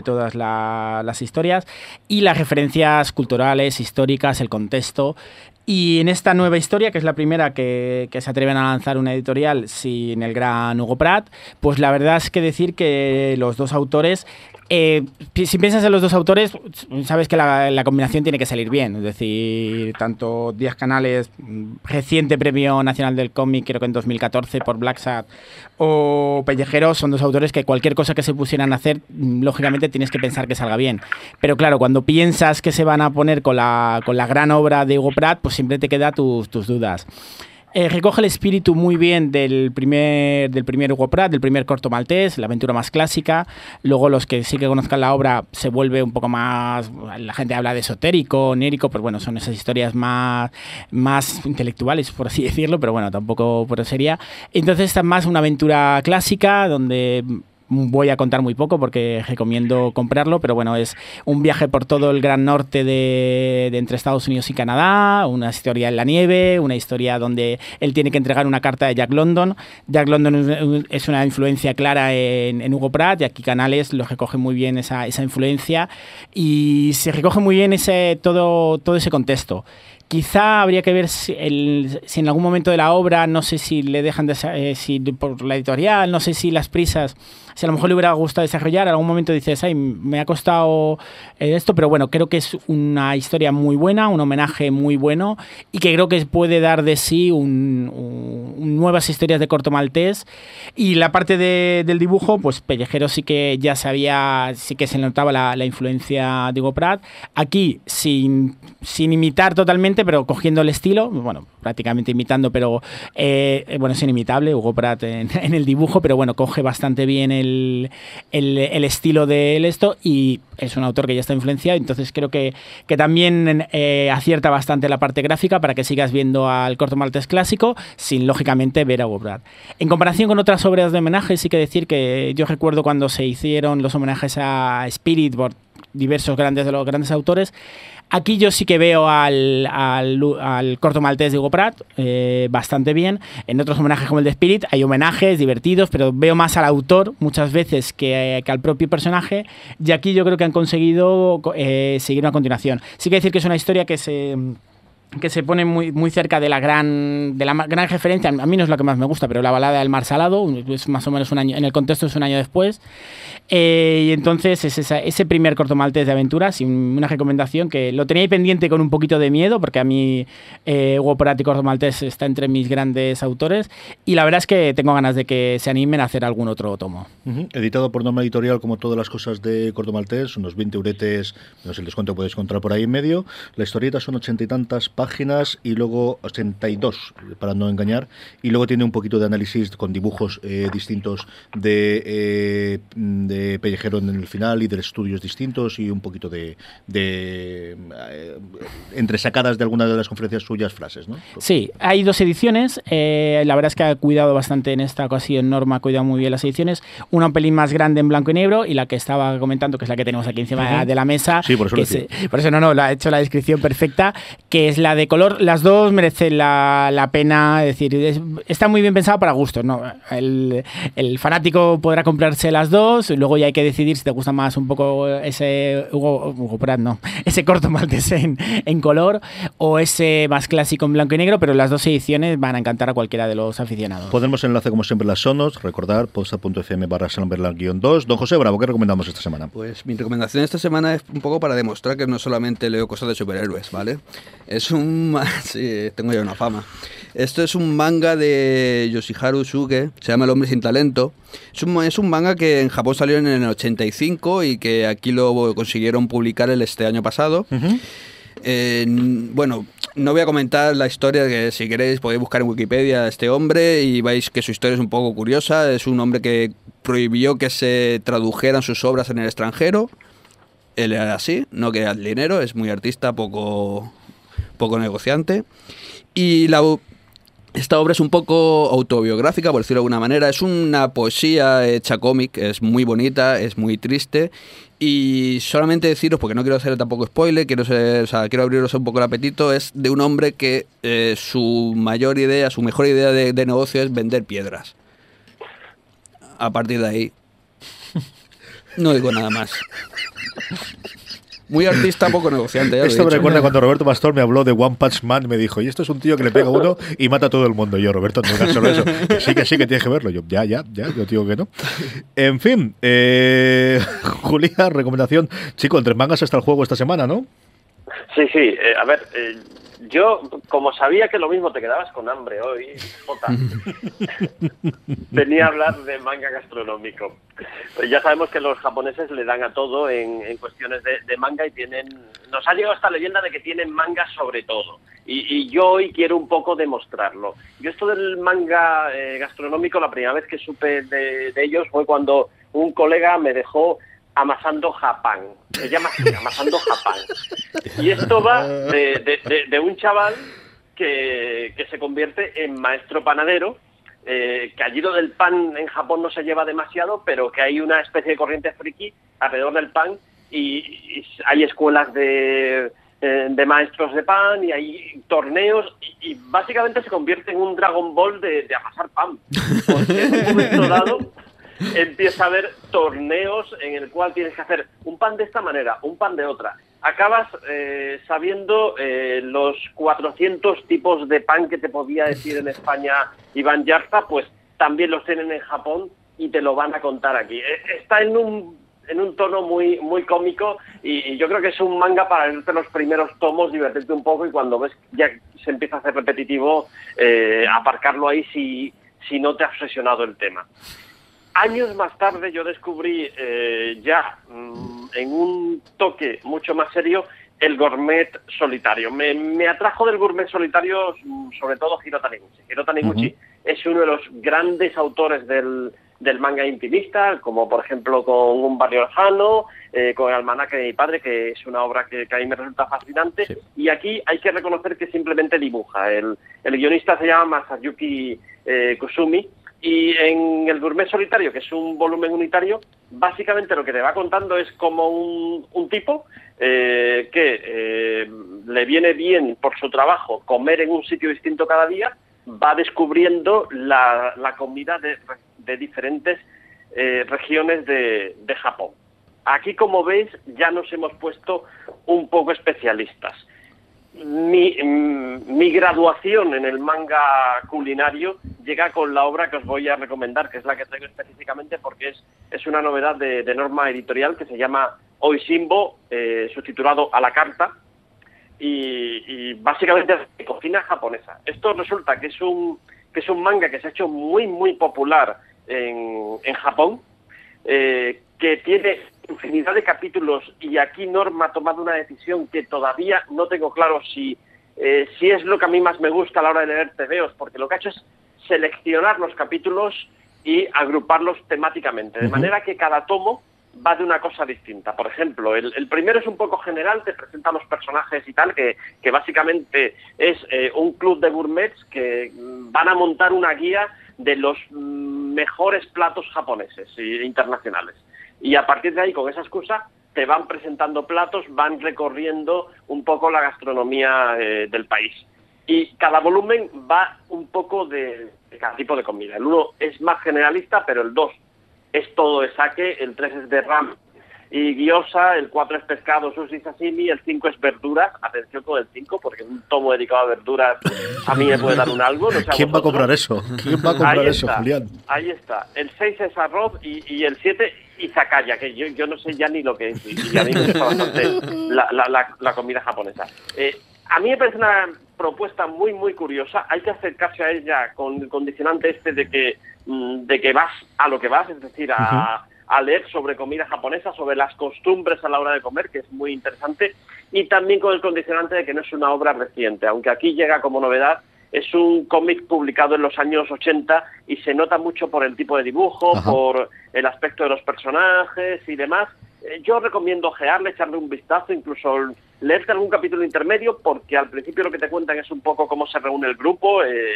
S4: Todas la, las historias y las referencias culturales, históricas, el contexto. Y en esta nueva historia, que es la primera que, que, se atreven a lanzar una editorial sin el gran Hugo Pratt, pues la verdad es que decir que los dos autores eh, si piensas en los dos autores, sabes que la, la, combinación tiene que salir bien. Es decir, tanto Díaz Canales, reciente premio nacional del cómic, creo que en 2014 por Black Sad, o Pellejero, son dos autores que cualquier cosa que se pusieran a hacer, lógicamente tienes que pensar que salga bien. Pero claro, cuando piensas que se van a poner con la, con la gran obra de Hugo Pratt, pues siempre te queda tus, tus dudas. Eh, recoge el espíritu muy bien del primer, del primer Hugo Pratt, del primer corto maltés, la aventura más clásica. Luego los que sí que conozcan la obra se vuelve un poco más, la gente habla de esotérico, onírico, pues bueno, son esas historias más, más intelectuales, por así decirlo, pero bueno, tampoco por sería. Entonces esta es más una aventura clásica donde voy a contar muy poco porque recomiendo comprarlo, pero bueno, es un viaje por todo el gran norte de, de, entre Estados Unidos y Canadá, una historia en la nieve, una historia donde él tiene que entregar una carta de Jack London. Jack London es una influencia clara en, en Hugo Pratt y aquí Canales lo recoge muy bien esa, esa influencia y se recoge muy bien ese, todo, todo ese contexto. Quizá habría que ver si, el, si, en algún momento de la obra, no sé si le dejan de, eh, si por la editorial, no sé si las prisas, si a lo mejor le hubiera gustado desarrollar, en algún momento dices, ay, me ha costado eh, esto, pero bueno, creo que es una historia muy buena, un homenaje muy bueno y que creo que puede dar de sí un, un, nuevas historias de corto maltés. Y la parte de, del dibujo, pues Pellejero sí que ya sabía, sí que se notaba la, la influencia de Hugo Pratt. Aquí, sin, sin imitar totalmente, pero cogiendo el estilo, bueno, prácticamente imitando, pero eh, bueno, es inimitable Hugo Pratt en, en, el dibujo, pero bueno, coge bastante bien el, el, el, estilo de él esto y es un autor que ya está influenciado, entonces creo que, que también eh, acierta bastante la parte gráfica para que sigas viendo al corto maltés clásico sin lógicamente ver a Pratt. En comparación con otras obras de homenaje, sí que decir que yo recuerdo cuando se hicieron los homenajes a Spirit por diversos grandes de los grandes autores, Aquí yo sí que veo al, al, corto maltés de Hugo Pratt eh, bastante bien. En otros homenajes como el de Spirit hay homenajes divertidos, pero veo más al autor muchas veces que, que al propio personaje. Y aquí yo creo que han conseguido eh, seguir una continuación. Sí que decir que es una historia que se que se pone muy, muy cerca de la gran de la gran referencia, a mí no es lo que más me gusta, pero la balada del mar salado, es más o menos un año, en el contexto es un año después, eh, y entonces es esa, ese primer corto maltés de aventuras y una recomendación que lo tenía ahí pendiente con un poquito de miedo, porque a mí eh, Hugo Pratt y corto maltés está entre mis grandes autores, y la verdad es que tengo ganas de que se animen a hacer algún otro tomo.
S1: Uh -huh. Editado por Norma Editorial, como todas las cosas de corto maltés, unos 20 uretes, no sé el descuento puedes encontrar por ahí en medio, la historieta son ochenta y tantas páginas y luego 82, para no engañar, y luego tiene un poquito de análisis con dibujos eh, distintos de, eh, de, Pellejero en el final y de estudios distintos y un poquito de, de eh, entresacadas de algunas de las conferencias suyas frases, ¿no?
S4: Sí, hay dos ediciones, eh, la verdad es que ha cuidado bastante en esta ocasión, Norma ha cuidado muy bien las ediciones, una un pelín más grande en blanco y negro y la que estaba comentando, que es la que tenemos aquí encima uh -huh. de la mesa,
S1: sí, por eso,
S4: que
S1: es,
S4: por eso no, no, lo ha hecho la descripción perfecta, que es la de color las dos merecen la, la pena, es decir, es, está muy bien pensado para gustos, ¿no? El, el, fanático podrá comprarse las dos, y luego ya hay que decidir si te gusta más un poco ese Hugo, Hugo Pratt, no, ese corto maltés en, en, color o ese más clásico en blanco y negro, pero las dos ediciones van a encantar a cualquiera de los aficionados.
S1: Podemos enlace como siempre las sonos, recordar posta.fm barra guion 2. Don José Bravo, ¿qué recomendamos esta semana?
S3: Pues mi recomendación esta semana es un poco para demostrar que no solamente leo cosas de superhéroes, ¿vale? Es un sí, tengo ya una fama. Esto es un manga de Yoshiharu Suge, se llama El hombre sin talento. Es un, es un manga que en Japón salió en el 85 y que aquí lo consiguieron publicar el este año pasado. Uh -huh. eh, bueno, no voy a comentar la historia, que si queréis podéis buscar en Wikipedia a este hombre y vais que su historia es un poco curiosa. Es un hombre que prohibió que se tradujeran sus obras en el extranjero. Él era así, no quería el dinero, es muy artista, poco, poco negociante. Y la, Esta obra es un poco autobiográfica, por decirlo de alguna manera. Es una poesía hecha cómic, es muy bonita, es muy triste. Y solamente deciros, porque no quiero hacer tampoco spoiler, quiero, ser, o sea, quiero abriros un poco el apetito, es de un hombre que eh, su mayor idea, su mejor idea de, de negocio es vender piedras. A partir de ahí, no digo nada más. Muy artista, poco negociante. ya
S1: Esto me recuerda cuando Roberto Pastor me habló de One Punch Man, me dijo, y esto es un tío que le pega a uno y mata a todo el mundo. Y yo, Roberto, no digas solo eso. Que sí, que sí, que tienes que verlo. Yo, ya, ya, ya, yo digo que no. En fin, eh, Julia, recomendación. Chico, entre mangas está el juego esta semana, ¿no?
S2: Sí, sí, eh, a ver, eh, yo como sabía que lo mismo te quedabas con hambre hoy, Jota, venía a hablar de manga gastronómico. Pues ya sabemos que los japoneses le dan a todo en, en cuestiones de, de manga y tienen, nos ha llegado esta leyenda de que tienen manga sobre todo. Y, y yo hoy quiero un poco demostrarlo. Yo esto del manga eh, gastronómico, la primera vez que supe de, de ellos fue cuando un colega me dejó amasando Japán. Se llama amasando Japán. Y esto va de, de- un chaval que, que se convierte en maestro panadero, eh, que allí lo del pan en Japón no se lleva demasiado, pero que hay una especie de corriente friki alrededor del pan y, hay escuelas de, eh, de maestros de pan y hay torneos y, y básicamente se convierte en un Dragon Ball de, de amasar pan. Porque en un momento dado empieza a haber torneos en el cual tienes que hacer un pan de esta manera, un pan de otra. Acabas eh, sabiendo eh, los 400 tipos de pan que te podía decir en España Iván Yarza, pues también los tienen en Japón y te lo van a contar aquí. Eh, Está en un en un tono muy muy cómico y, yo creo que es un manga para leerte los primeros tomos, divertirte un poco y cuando ves ya se empieza a hacer repetitivo, eh, aparcarlo ahí si, si no te ha obsesionado el tema. Años más tarde yo descubrí eh, ya mm, en un toque mucho más serio el gourmet solitario. Me, me atrajo del gourmet solitario mm, sobre todo Hiro Taniguchi. Hiro Taniguchi es uno de los grandes autores del, del manga intimista, como por ejemplo con Un barrio lejano, eh, con El almanaque de mi padre, que es una obra que, que a mí me resulta fascinante. Y aquí hay que reconocer que simplemente dibuja. El, el guionista se llama Masayuki eh, Kusumi, y en el Gourmet Solitario, que es un volumen unitario, básicamente lo que te va contando es como un, tipo eh, que eh, le viene bien por su trabajo comer en un sitio distinto cada día, va descubriendo la, comida de, de diferentes eh, regiones de, Japón. Aquí, como veis, ya nos hemos puesto un poco especialistas mi, mi graduación en el manga culinario llega con la obra que os voy a recomendar, que es la que traigo específicamente porque es, es una novedad de, norma editorial que se llama Oishimbo, eh, subtitulado A la carta, y, y básicamente es de cocina japonesa. Esto resulta que es un que es un manga que se ha hecho muy muy popular en, en Japón, eh, que tiene infinidad de capítulos y aquí Norma ha tomado una decisión que todavía no tengo claro si, eh, si es lo que a mí más me gusta a la hora de leer TVOs, porque lo que ha hecho es seleccionar los capítulos y agruparlos temáticamente, de manera que cada tomo va de una cosa distinta. Por ejemplo, el, el primero es un poco general, te presenta los personajes y tal, que, que básicamente es eh, un club de gourmets que mm, van a montar una guía de los mm, mejores platos japoneses e internacionales. Y a partir de ahí, con esa excusa, te van presentando platos, van recorriendo un poco la gastronomía eh, del país. Y cada volumen va un poco de, de cada tipo de comida. El uno es más generalista, pero el dos es todo de sake, el 3 es de ram y gyoza, el 4 es pescado, sushi, sashimi, el 5 es verduras. Atención con el 5, porque un tomo dedicado a verduras a mí me puede dar un algo. No sé a
S1: ¿Quién va a comprar eso? ¿Quién va a comprar
S2: Ahí
S1: eso,
S2: está,
S1: Julián?
S2: Ahí está. El 6 es arroz y, y el 7 izakaya, que yo, yo no sé ya ni lo que es. Y, y a mí me gusta bastante la, la- la- la comida japonesa. Eh, a mí me parece una propuesta muy, muy curiosa. Hay que acercarse a ella con el condicionante este de que, mm, de que vas a lo que vas, es decir, a, a leer sobre comida japonesa, sobre las costumbres a la hora de comer, que es muy interesante, y también con el condicionante de que no es una obra reciente, aunque aquí llega como novedad es un cómic publicado en los años 80 y se nota mucho por el tipo de dibujo, por el aspecto de los personajes y demás. Eh, Yo recomiendo ojearle, echarle un vistazo, incluso leerte algún capítulo intermedio, porque al principio lo que te cuentan es un poco cómo se reúne el grupo, eh,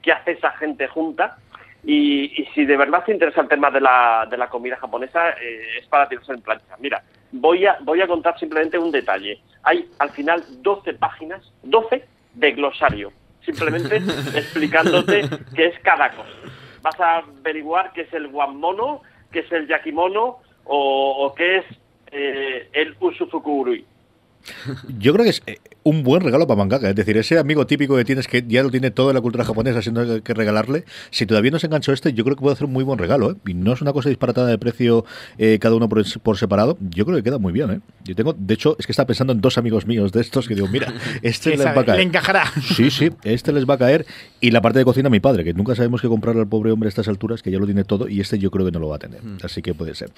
S2: qué hace esa gente junta. Y, y si de verdad te interesa el tema de la, de la comida japonesa, eh, es para tirarse en plancha. Mira, voy a, voy a contar simplemente un detalle. Hay al final 12 páginas, 12 de glosario, simplemente explicándote qué es cada cosa. Vas a averiguar qué es el guanmono, qué es el yakimono o, o qué es eh, el usufukui.
S1: Yo creo que es eh, un buen regalo para mangaka. Es decir, ese amigo típico que tienes que ya lo tiene toda la cultura japonesa, siendo que regalarle. Si todavía no se enganchó este, yo creo que puede hacer un muy buen regalo. ¿eh? Y no es una cosa disparatada de precio eh, cada uno por, por, separado. Yo creo que queda muy bien. ¿eh? Yo tengo, de hecho, es que estaba pensando en dos amigos míos de estos que digo, mira, este les va a caer.
S4: Le encajará.
S1: Sí, sí, este les va a caer. Y la parte de cocina, mi padre, que nunca sabemos qué comprarle al pobre hombre a estas alturas, que ya lo tiene todo, y este yo creo que no lo va a tener.
S4: Mm.
S1: Así que puede ser.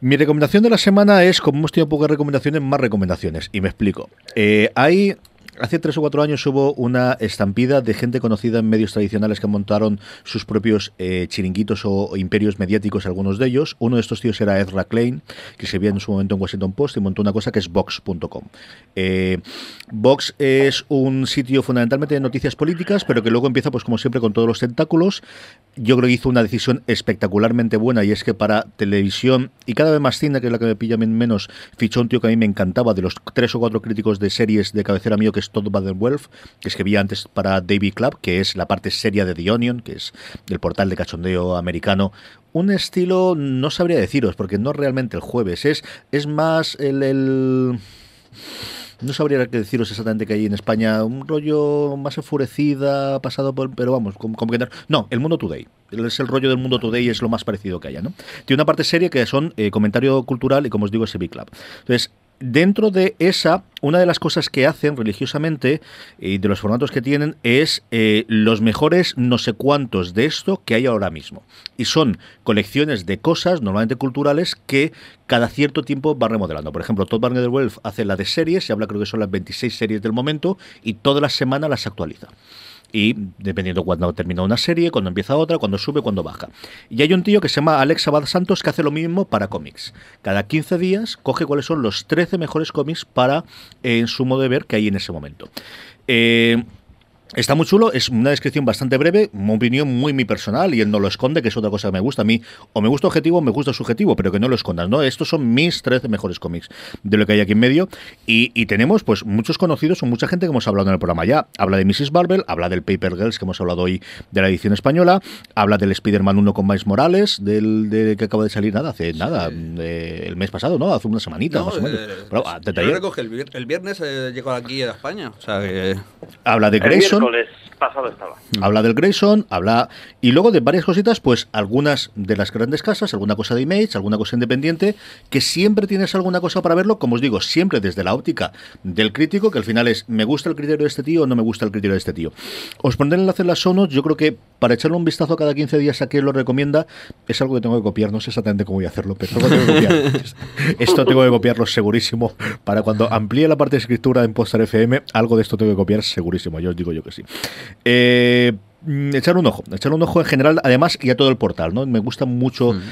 S1: Mi recomendación de la semana es, como hemos tenido pocas recomendaciones, más recomendaciones. Y me explico. Eh, hay Hace tres o cuatro años hubo una estampida de gente conocida en medios tradicionales que montaron sus propios eh, chiringuitos o, imperios mediáticos, algunos de ellos. Uno de estos tíos era Ezra Klein, que se veía en su momento en Washington Post y montó una cosa que es Vox.com. Eh, Vox es un sitio fundamentalmente de noticias políticas, pero que luego empieza, pues como siempre, con todos los tentáculos. Yo creo que hizo una decisión espectacularmente buena y es que para televisión y cada vez más cine, que es la que me pilla menos, fichó un tío que a mí me encantaba, de los tres o cuatro críticos de series de cabecera mío, que es Todd Baden-Wolf, que escribía antes para David Club, que es la parte seria de The Onion, que es el portal de cachondeo americano. Un estilo, no sabría deciros, porque no realmente el jueves, es, es más el... el no sabría qué deciros exactamente que hay en España, un rollo más enfurecida, pasado por, pero vamos, como, que no, no, el Mundo Today, es el rollo del Mundo Today, es lo más parecido que haya, ¿no? Tiene una parte seria que son eh, comentario cultural y como os digo, ese Big Club. Entonces, dentro de esa, una de las cosas que hacen religiosamente y de los formatos que tienen es eh, los mejores no sé cuántos de esto que hay ahora mismo. Y son colecciones de cosas, normalmente culturales, que cada cierto tiempo van remodelando. Por ejemplo, Todd Barney Wolf hace la de series, se habla creo que son las 26 series del momento, y toda la semana las actualiza y dependiendo cuando termina una serie, cuando empieza otra, cuando sube, cuando baja. Y hay un tío que se llama Alex Abad Santos que hace lo mismo para cómics. Cada 15 días coge cuáles son los 13 mejores cómics para, eh, en su modo de ver, que hay en ese momento. Eh, Está muy chulo, es una descripción bastante breve, una opinión muy muy personal y él no lo esconde, que es otra cosa que me gusta a mí. O me gusta objetivo o me gusta subjetivo, pero que no lo escondas, ¿no? Estos son mis 13 mejores cómics de lo que hay aquí en medio. Y, y, tenemos pues muchos conocidos o mucha gente que hemos hablado en el programa ya. Habla de Mrs. Marvel, habla del Paper Girls que hemos hablado hoy de la edición española, habla del Spider-Man 1 con Miles Morales, del de, que acaba de salir nada, hace nada, eh, el mes pasado, ¿no? Hace una semanita
S3: no,
S1: más o menos.
S3: Eh,
S1: pero,
S3: yo lo recoge el, vier el viernes eh, llegó aquí a España. O sea que...
S1: Habla de.
S2: Miércoles pasado estaba.
S1: Habla del Grayson, habla. Y luego de varias cositas, pues algunas de las grandes casas, alguna cosa de Image, alguna cosa independiente, que siempre tienes alguna cosa para verlo, como os digo, siempre desde la óptica del crítico, que al final es, ¿me gusta el criterio de este tío o no me gusta el criterio de este tío? Os pondré el enlace en las sonos, yo creo que para echarle un vistazo cada 15 días a qué lo recomienda, es algo que tengo que copiar, no sé exactamente cómo voy a hacerlo, pero algo tengo que copiar. esto tengo que copiarlo segurísimo, para cuando amplíe la parte de escritura en Postar FM, algo de esto tengo que copiar segurísimo, yo os digo yo que sí. Eh, echar un ojo, echar un ojo en general, además, y a todo el portal, ¿no? Me gusta mucho. Mm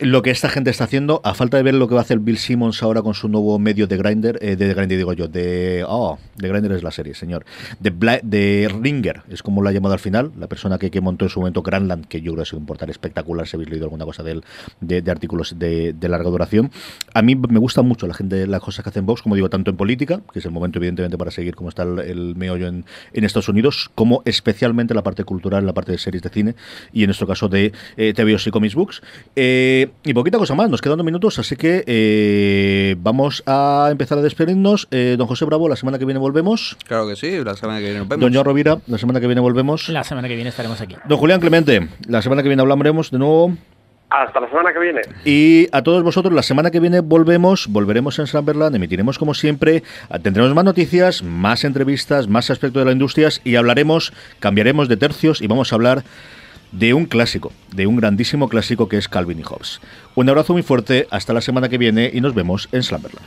S1: lo que esta gente está haciendo, a falta de ver lo que va a hacer Bill Simmons ahora con su nuevo medio de Grinder, eh, de Grinder digo yo, de oh, de Grinder es la serie, señor, de, Bla de Ringer, es como lo ha llamado al final, la persona que, que montó en su momento Grandland, que yo creo que sido un portal espectacular, si habéis leído alguna cosa de él, de, artículos de, de, larga duración. A mí me gusta mucho la gente, las cosas que hacen Vox, como digo, tanto en política, que es el momento evidentemente para seguir cómo está el, el meollo en, en, Estados Unidos, como especialmente la parte cultural, la parte de series de cine, y en nuestro caso de eh, y Comics Books. Eh, y poquita cosa más, nos quedan dos minutos, así que eh, vamos a empezar a despedirnos. Eh, don José Bravo, la semana que viene volvemos.
S3: Claro que sí, la semana que viene nos vemos.
S1: Doña Rovira, la semana que viene volvemos.
S4: La semana que viene estaremos aquí.
S1: Don Julián Clemente, la semana que viene hablaremos de nuevo.
S2: Hasta la semana que viene.
S1: Y a todos vosotros, la semana que viene volvemos, volveremos en Slamberland, emitiremos como siempre, tendremos más noticias, más entrevistas, más aspectos de la industria y hablaremos, cambiaremos de tercios y vamos a hablar de un clásico, de un grandísimo clásico que es Calvin y Hobbes. Un abrazo muy fuerte, hasta la semana que viene y nos vemos en Slamberland.